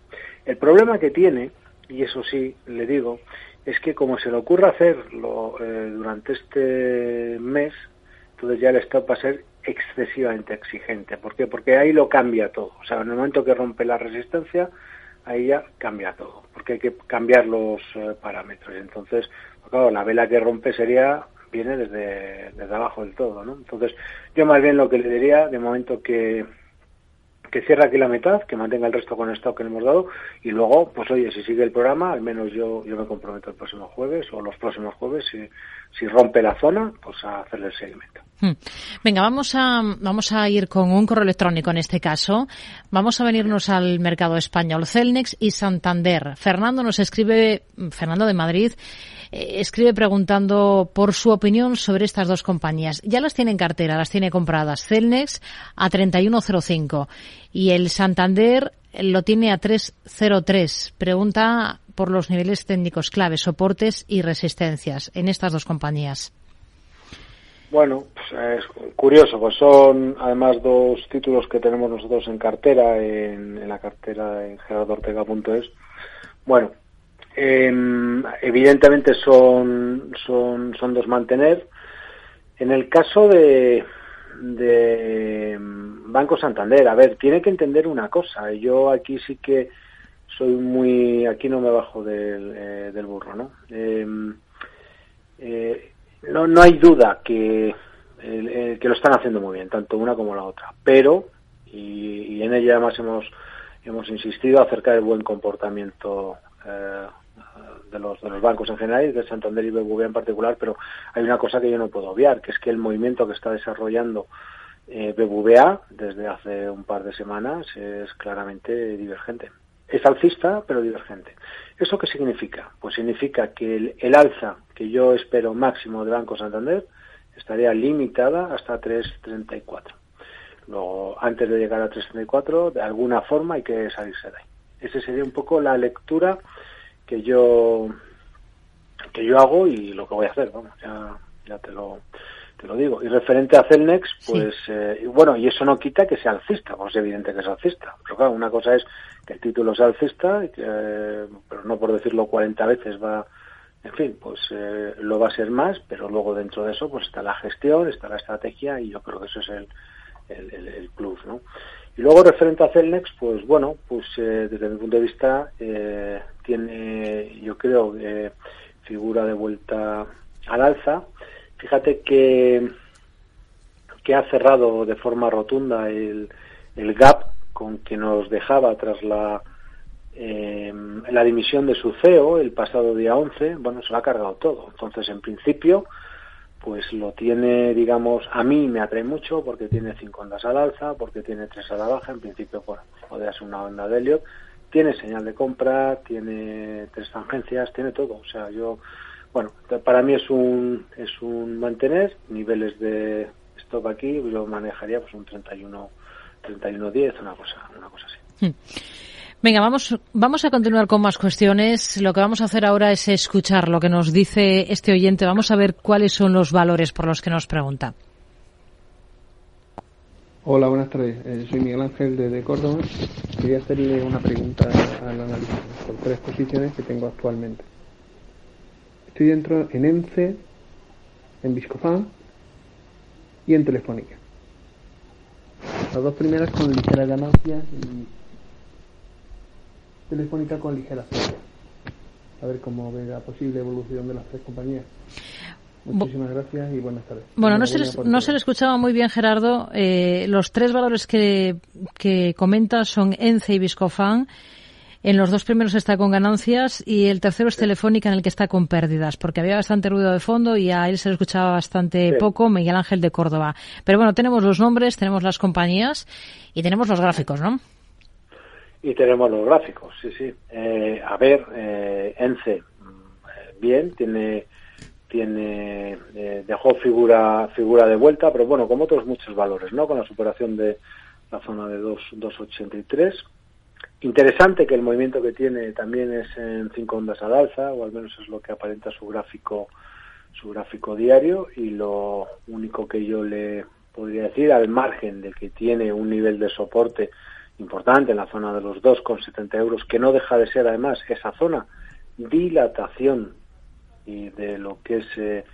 el problema que tiene y eso sí le digo es que como se le ocurra hacerlo eh, durante este mes entonces ya el stop va a ser excesivamente exigente. ¿Por qué? Porque ahí lo cambia todo. O sea, en el momento que rompe la resistencia, ahí ya cambia todo, porque hay que cambiar los eh, parámetros. Entonces, pues claro, la vela que rompe sería viene desde, desde abajo del todo, ¿no? Entonces, yo más bien lo que le diría, de momento que que cierre aquí la mitad, que mantenga el resto con el stock que le hemos dado y luego, pues oye, si sigue el programa, al menos yo, yo me comprometo el próximo jueves o los próximos jueves, si, si rompe la zona, pues a hacerle el seguimiento. Hmm. Venga, vamos a, vamos a ir con un correo electrónico en este caso. Vamos a venirnos al mercado español. Celnex y Santander. Fernando nos escribe, Fernando de Madrid, eh, escribe preguntando por su opinión sobre estas dos compañías. Ya las tiene en cartera, las tiene compradas. Celnex a 31.05 y el Santander lo tiene a 3.03. Pregunta por los niveles técnicos clave, soportes y resistencias en estas dos compañías. Bueno, pues es curioso, pues son además dos títulos que tenemos nosotros en cartera, en, la cartera en gerardortega.es. Bueno, Em, evidentemente son, son, son dos mantener. En el caso de, de Banco Santander, a ver, tiene que entender una cosa. Yo aquí sí que soy muy, aquí no me bajo del, eh, burro, ¿no? Em, eh, no, no hay duda que, que lo están haciendo muy bien, tanto una como la otra. Pero, y, y en ella además hemos, hemos insistido acerca del buen comportamiento eh, de los, de los bancos en general y de Santander y BBVA en particular, pero hay una cosa que yo no puedo obviar, que es que el movimiento que está desarrollando eh, BBVA desde hace un par de semanas es claramente divergente. Es alcista, pero divergente. ¿Eso qué significa? Pues significa que el, el alza que yo espero máximo de Banco Santander estaría limitada hasta 3.34. Luego, antes de llegar a 3.34, de alguna forma hay que salirse de ahí. Esa sería un poco la lectura que yo que yo hago y lo que voy a hacer, vamos, ya, ya te lo te lo digo. Y referente a Celnex, pues eh, bueno, y eso no quita que sea alcista, pues es evidente que es alcista. Pero claro, una cosa es que el título sea alcista, que, pero no por decirlo 40 veces va en fin, pues eh, lo va a ser más, pero luego dentro de eso pues está la gestión, está la estrategia y yo creo que eso es el, el, el, plus, ¿no? Y luego referente a Celnex, pues bueno, pues eh, desde mi punto de vista eh, tiene, yo creo, eh, figura de vuelta al alza. Fíjate que, que ha cerrado de forma rotunda el, el gap con que nos dejaba tras la eh, la dimisión de su CEO el pasado día 11, bueno, se lo ha cargado todo. Entonces, en principio, pues lo tiene, digamos, a mí me atrae mucho porque tiene cinco ondas al alza, porque tiene tres a la baja, en principio, bueno, podría ser una onda de Elliot, tiene señal de compra, tiene tres tangencias, tiene todo. O sea, yo, bueno, para mí es un, es un mantener niveles de stop aquí, yo manejaría pues un 31, 31 10, una cosa, una cosa así. Hmm. Venga, vamos, vamos a continuar con más cuestiones. Lo que vamos a hacer ahora es escuchar lo que nos dice este oyente. Vamos a ver cuáles son los valores por los que nos pregunta. Hola, buenas tardes. Eh, soy Miguel Ángel de, Córdoba. Quería hacerle una pregunta al analista por tres posiciones que tengo actualmente. Estoy dentro en ENCE, en Viscofan y en Telefónica. Las dos primeras con ligeras ganancias y Telefónica con ligera A ver cómo ve la posible evolución de las tres compañías. Muchísimas gracias y buenas tardes. Bueno, no se, no se le escuchaba muy bien, Gerardo. Eh, los tres valores que, que comenta son ENCE y Viscofan. En los dos primeros está con ganancias y el tercero es Telefónica en el que está con pérdidas, porque había bastante ruido de fondo y a él se le escuchaba bastante poco, Miguel Ángel de Córdoba. Pero bueno, tenemos los nombres, tenemos las compañías y tenemos los gráficos, ¿no? Y tenemos los gráficos, sí, sí. Eh, a ver, eh, ENCE, mm, bien, tiene tiene eh, dejó figura figura de vuelta, pero bueno, como otros muchos valores, ¿no? Con la superación de la zona de 2.83. Interesante que el movimiento que tiene también es en cinco ondas al alza, o al menos es lo que aparenta su gráfico su gráfico diario y lo único que yo le podría decir al margen de que tiene un nivel de soporte importante en la zona de los 2,70 euros, que no deja de ser además esa zona dilatación y de lo que es eh,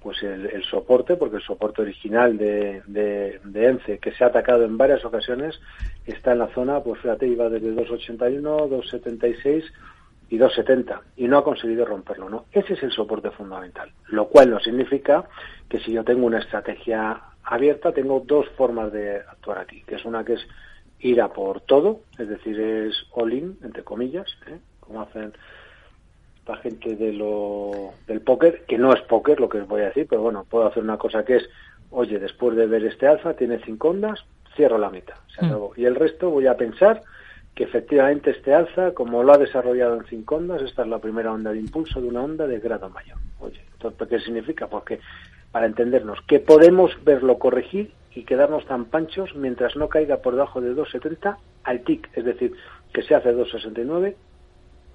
pues el, soporte, porque el soporte original de, de, ENCE, que se ha atacado en varias ocasiones, está en la zona, pues fíjate, iba desde 2,81, 2,76 y 2,70 y no ha conseguido romperlo, ¿no? Ese es el soporte fundamental, lo cual no significa que si yo tengo una estrategia abierta, tengo dos formas de actuar aquí, que es una que es ir a por todo, es decir, es all-in, entre comillas, ¿eh? como hacen la gente de lo, del póker, que no es póker lo que os voy a decir, pero bueno, puedo hacer una cosa que es, oye, después de ver este alfa, tiene cinco ondas, cierro la mitad, se mm. acabó. Y el resto voy a pensar que efectivamente este alza, como lo ha desarrollado en cinco ondas, esta es la primera onda de impulso de una onda de grado mayor. Oye, entonces, ¿qué significa? Porque, para entendernos, que podemos verlo corregir y quedarnos tan panchos mientras no caiga por debajo de 2,70 al TIC, es decir, que se hace 2,69,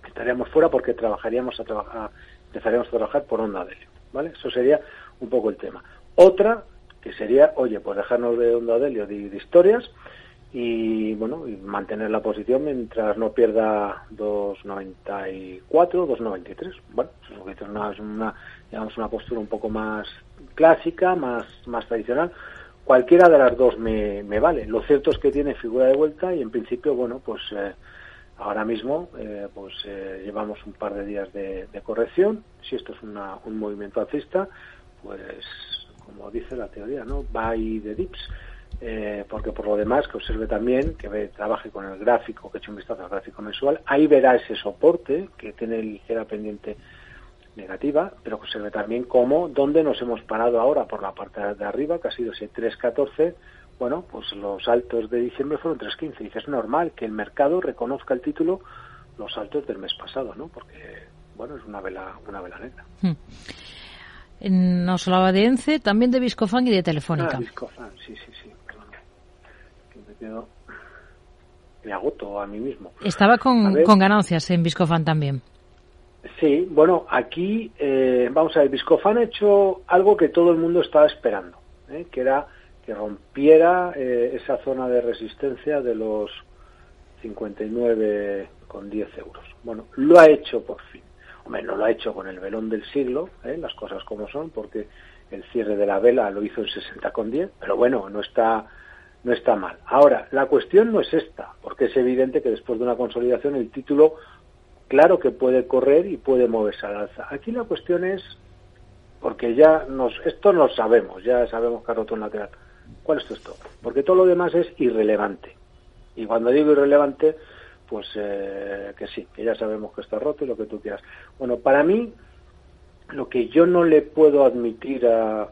estaríamos fuera porque trabajaríamos a trabajar, empezaríamos a trabajar por onda de helio, ¿vale? Eso sería un poco el tema. Otra que sería, oye, pues dejarnos de onda de helio de, historias y bueno, y mantener la posición mientras no pierda 2.94, 2.93. Bueno, eso es, una, una, digamos, una postura un poco más clásica, más, más tradicional Cualquiera de las dos me, vale. Lo cierto es que tiene figura de vuelta y en principio, bueno, pues eh, ahora mismo eh, pues eh, llevamos un par de días de, corrección. Si esto es una, un movimiento alcista, pues como dice la teoría, ¿no? Buy the dips. porque por lo demás que observe también, que ve, trabaje con el gráfico, que eche un vistazo al gráfico mensual, ahí verá ese soporte que tiene ligera pendiente negativa, pero que se ve también cómo, dónde nos hemos parado ahora por la parte de arriba, que ha sido ese 3.14, bueno, pues los altos de diciembre fueron 3.15. Y es normal que el mercado reconozca el título los altos del mes pasado, ¿no? Porque, bueno, es una vela, una vela negra. Hmm. Nos hablaba de ENCE, también de Viscofan y de Telefónica. Ah, Viscofan, sí, sí, sí, perdón. Que me, me agoto a mí mismo. Estaba con, con ganancias en Viscofan también. Sí, bueno, aquí, eh, vamos a ver, Viscofan ha hecho algo que todo el mundo estaba esperando, ¿eh? que era que rompiera eh, esa zona de resistencia de los 59,10 euros. Bueno, lo ha hecho por fin. Hombre, no lo ha hecho con el velón del siglo, ¿eh? las cosas como son, porque el cierre de la vela lo hizo en 60,10, pero bueno, no está no está mal. Ahora, la cuestión no es esta, porque es evidente que después de una consolidación el título, claro que puede correr y puede moverse al alza. Aquí la cuestión es, porque ya nos, esto lo sabemos, ya sabemos que ha roto un lateral. ¿Cuál es tu stop? Porque todo lo demás es irrelevante. Y cuando digo irrelevante, pues eh, que sí, que ya sabemos que está roto y lo que tú quieras. Bueno, para mí, lo que yo no le puedo admitir a,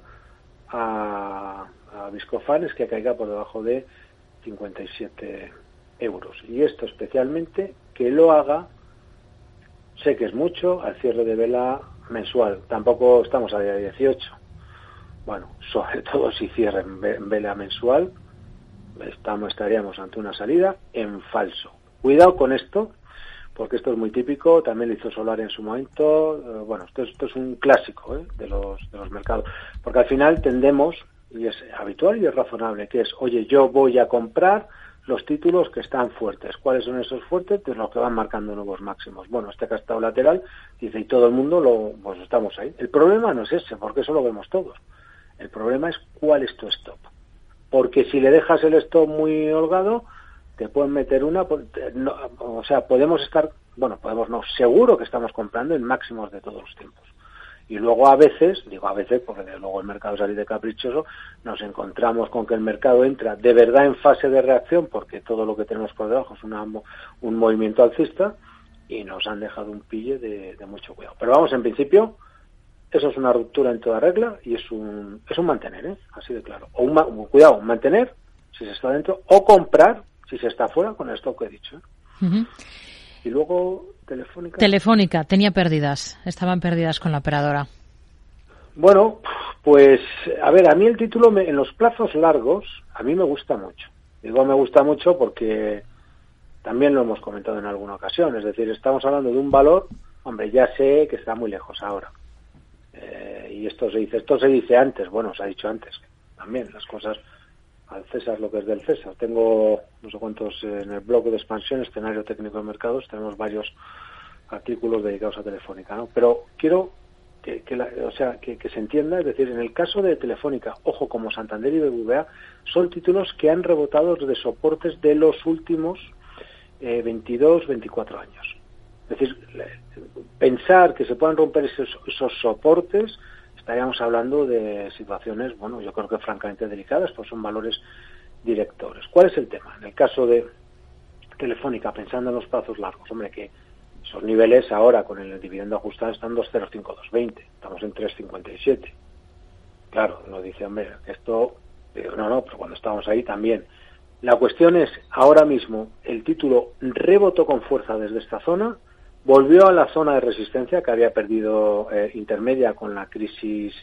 a, a es que caiga por debajo de 57 euros. Y esto especialmente que lo haga, sé que es mucho, al cierre de vela mensual. Tampoco estamos a día 18. Bueno, [LAUGHS] sobre todo si cierre en vela mensual, estamos, estaríamos ante una salida en falso. Cuidado con esto, porque esto es muy típico, también lo hizo Solar en su momento, eh, bueno, esto, esto es un clásico ¿eh? de, los, de los mercados, porque al final tendemos, y es habitual y es razonable, que es, oye, yo voy a comprar los títulos que están fuertes. ¿Cuáles son esos fuertes? Pues los que van marcando nuevos máximos. Bueno, este que ha estado lateral, dice, y todo el mundo lo, pues estamos ahí. El problema no es ese, porque eso lo vemos todos. El problema es cuál es tu stop. Porque si le dejas el stop muy holgado, te pueden meter una, pues, o sea, podemos estar, bueno, podemos no, seguro que estamos comprando en máximos de todos los tiempos. Y luego a veces, digo a veces, porque luego el mercado sale de caprichoso, nos encontramos con que el mercado entra de verdad en fase de reacción, porque todo lo que tenemos por debajo es una, un movimiento alcista, y nos han dejado un pille de, mucho cuidado. Pero vamos, en principio, eso es una ruptura en toda regla y es un, es un mantener, ¿eh? así de claro. O un, cuidado, mantener si se está dentro, o comprar si se está fuera con esto que he dicho. ¿eh? Y luego Telefónica. Telefónica, tenía pérdidas, estaban pérdidas con la operadora. Bueno, pues a ver, a mí el título en los plazos largos, a mí me gusta mucho. Digo me gusta mucho porque también lo hemos comentado en alguna ocasión, es decir, estamos hablando de un valor, hombre, ya sé que está muy lejos ahora. Eh, y esto se dice, esto se dice antes, bueno, se ha dicho antes también, las cosas al César lo que es del César. Tengo no sé cuántos en el blog de expansión, escenario técnico de mercados, tenemos varios artículos dedicados a Telefónica, ¿no? Pero quiero que, o sea, que, se entienda, es decir, en el caso de Telefónica, ojo, como Santander y BBVA, son títulos que han rebotado de soportes de los últimos 22, eh, 24 años. Es decir, pensar que se puedan romper esos, esos soportes estaríamos hablando de situaciones, bueno, yo creo que francamente delicadas, pues son valores directores. ¿Cuál es el tema? En el caso de Telefónica, pensando en los plazos largos, hombre, que esos niveles ahora con el dividendo ajustado están 2,05220, estamos en 3,57. Claro, nos dice, hombre, esto, no, no, pero cuando estamos ahí también. La cuestión es, ahora mismo, el título rebotó con fuerza desde esta zona, volvió a la zona de resistencia que había perdido eh, intermedia con la crisis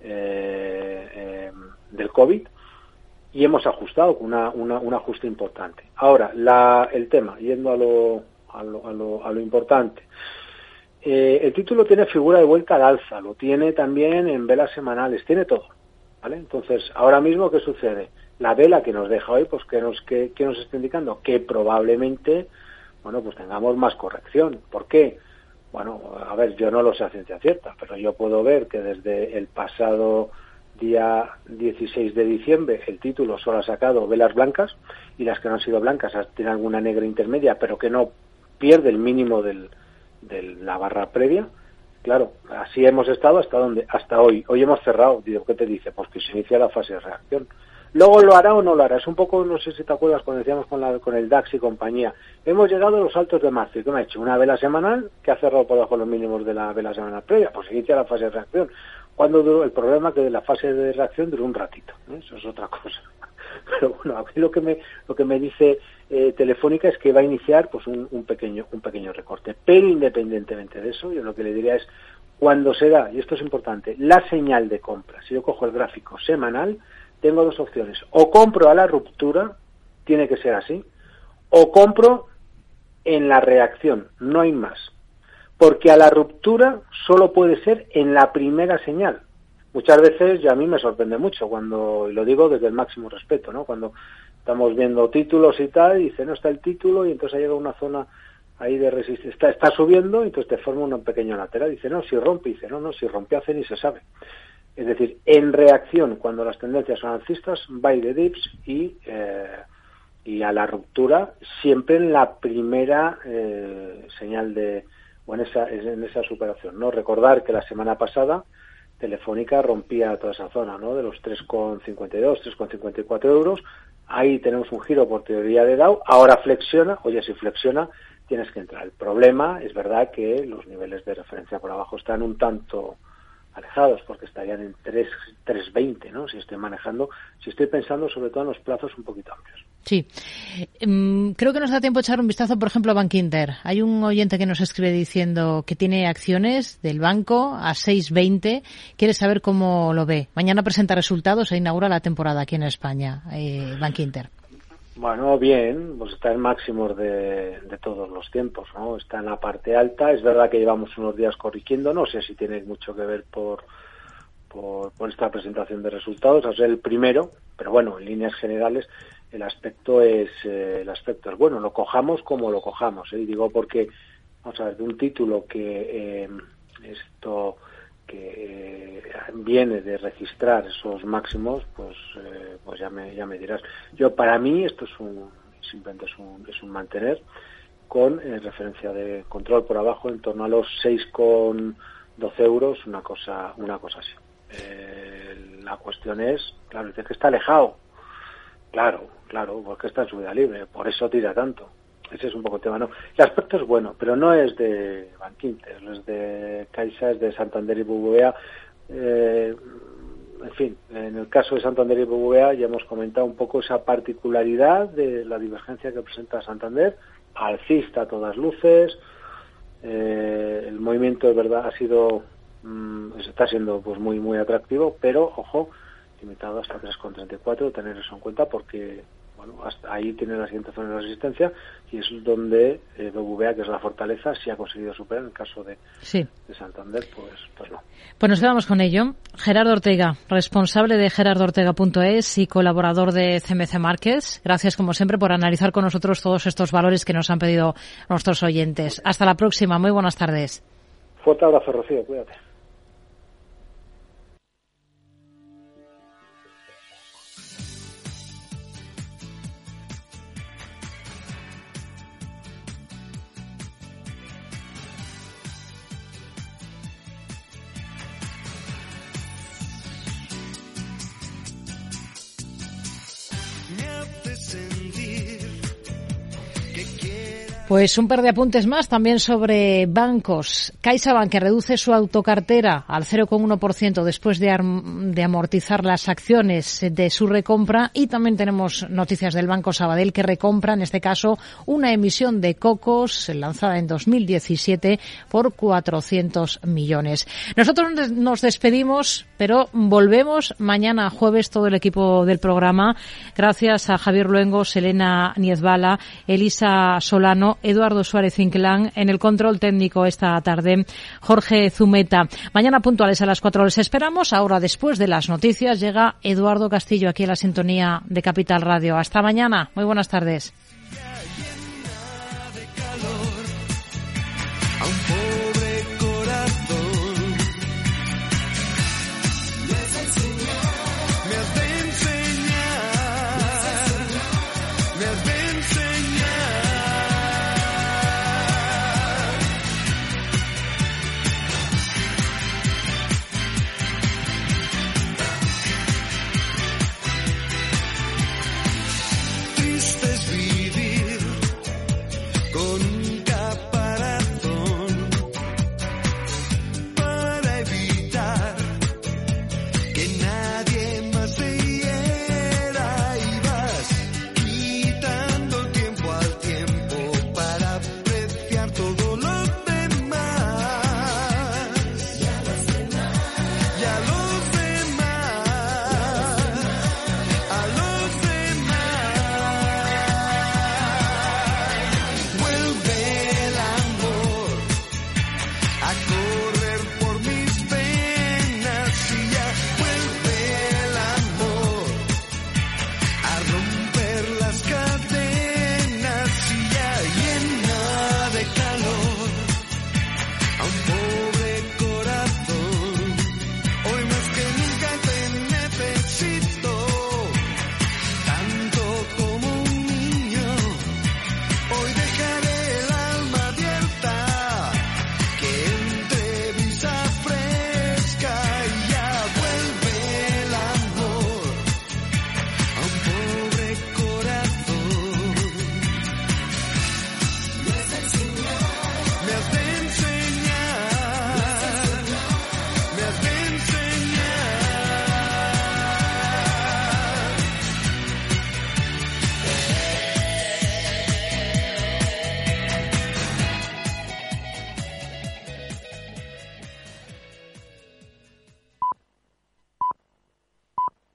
eh, eh, del COVID y hemos ajustado con una, un ajuste importante. Ahora, la, el tema, yendo a lo, a lo, a lo, a lo importante. el título tiene figura de vuelta al alza, lo tiene también en velas semanales, tiene todo. ¿vale? Entonces, ahora mismo, ¿qué sucede? La vela que nos deja hoy, pues, ¿qué nos, qué, qué nos está indicando? Que probablemente bueno, pues tengamos más corrección. ¿Por qué? Bueno, a ver, yo no lo sé a ciencia cierta, pero yo puedo ver que desde el pasado día 16 de diciembre el título solo ha sacado velas blancas y las que no han sido blancas tienen alguna negra intermedia, pero que no pierde el mínimo de la barra previa. Claro, así hemos estado hasta donde, hasta hoy. Hoy hemos cerrado. Digo, ¿qué te dice? Pues que se inicia la fase de reacción. Luego lo hará o no lo hará. Es un poco, no sé si te acuerdas cuando decíamos con, la, con el DAX y compañía. Hemos llegado a los altos de marzo. ¿Y qué me ha hecho? Una vela semanal que ha cerrado por debajo los mínimos de la vela semanal previa. Pues inicia la fase de reacción. Cuando duró el problema que la fase de reacción duró un ratito. ¿eh? Eso es otra cosa. [LAUGHS] Pero bueno, aquí lo que me, lo que me dice eh, Telefónica es que va a iniciar pues un, un, pequeño, un pequeño recorte. Pero independientemente de eso, yo lo que le diría es cuando se da, y esto es importante, la señal de compra. Si yo cojo el gráfico semanal, tengo dos opciones. O compro a la ruptura, tiene que ser así, o compro en la reacción, no hay más. Porque a la ruptura solo puede ser en la primera señal. Muchas veces, y a mí me sorprende mucho cuando, y lo digo desde el máximo respeto, ¿no? Cuando estamos viendo títulos y tal, y dice, no está el título, y entonces ha llegado una zona ahí de resistencia, está, subiendo, entonces te forma un pequeño lateral. Dice, no, si rompe, dice, no, no, si rompe hace ni se sabe. Es decir, en reacción, cuando las tendencias son alcistas, buy the dips y, eh, y a la ruptura, siempre en la primera eh, señal de, o en esa, en esa superación. ¿no? Recordar que la semana pasada Telefónica rompía toda esa zona, ¿no? De los 3,52, 3,54 euros. Ahí tenemos un giro por teoría de Dow. Ahora flexiona. Oye, si flexiona, tienes que entrar. El problema es verdad que los niveles de referencia por abajo están un tanto alejados porque estarían en 3, 3.20, ¿no? Si estoy manejando, si estoy pensando sobre todo en los plazos un poquito amplios. Sí. Em, creo que nos da tiempo echar un vistazo, por ejemplo, a Bank Inter. Hay un oyente que nos escribe diciendo que tiene acciones del banco a 6.20. Quiere saber cómo lo ve. Mañana presenta resultados e inaugura la temporada aquí en España, eh, Bank Inter. Bueno, bien, pues está en máximos de, de, todos los tiempos, ¿no? Está en la parte alta. Es verdad que llevamos unos días corrigiendo, no sé si tiene mucho que ver por, por, esta presentación de resultados, es el primero, pero bueno, en líneas generales el aspecto es eh, el aspecto es bueno, lo cojamos como lo cojamos, ¿eh? y digo porque, vamos a ver, de un título que eh, esto que eh, viene de registrar esos máximos, pues, eh, pues ya me, ya me dirás. Yo, para mí, esto es un, simplemente es un, es un mantener con eh, referencia de control por abajo en torno a los 6,12 euros, una cosa, una cosa así. la cuestión es, claro, dice que está alejado. Claro, claro, porque está en subida libre, por eso tira tanto ese es un poco el tema, ¿no? El aspecto es bueno, pero no es de Bankinter, es de Caixa, es de Santander y BBVA. Eh, en fin, en el caso de Santander y BBVA ya hemos comentado un poco esa particularidad de la divergencia que presenta Santander, alcista a todas luces, eh, el movimiento de verdad ha sido, mm, está siendo pues muy muy atractivo, pero ojo, limitado hasta 3,34, tener eso en cuenta porque bueno, hasta ahí tiene la siguiente zona de resistencia y es donde eh, BBVA, que es la fortaleza, si ha conseguido superar. En el caso de, de Santander, pues, pues no. Pues nos quedamos con ello. Gerardo Ortega, responsable de gerardoortega.es y colaborador de CMC Márquez. Gracias, como siempre, por analizar con nosotros todos estos valores que nos han pedido nuestros oyentes. Hasta la próxima. Muy buenas tardes. Fuerte abrazo, Rocío. Cuídate. Pues un par de apuntes más también sobre bancos. CaixaBank que reduce su autocartera al 0,1% después de, de, amortizar las acciones de su recompra y también tenemos noticias del Banco Sabadell que recompra en este caso una emisión de cocos lanzada en 2017 por 400 millones. Nosotros nos despedimos, pero volvemos mañana jueves todo el equipo del programa. Gracias a Javier Luengo, Selena Niezbala, Elisa Solano Eduardo Suárez Inclán, en el control técnico esta tarde, Jorge Zumeta. Mañana puntuales a las cuatro les esperamos. Ahora, después de las noticias, llega Eduardo Castillo aquí a la sintonía de Capital Radio. Hasta mañana. Muy buenas tardes.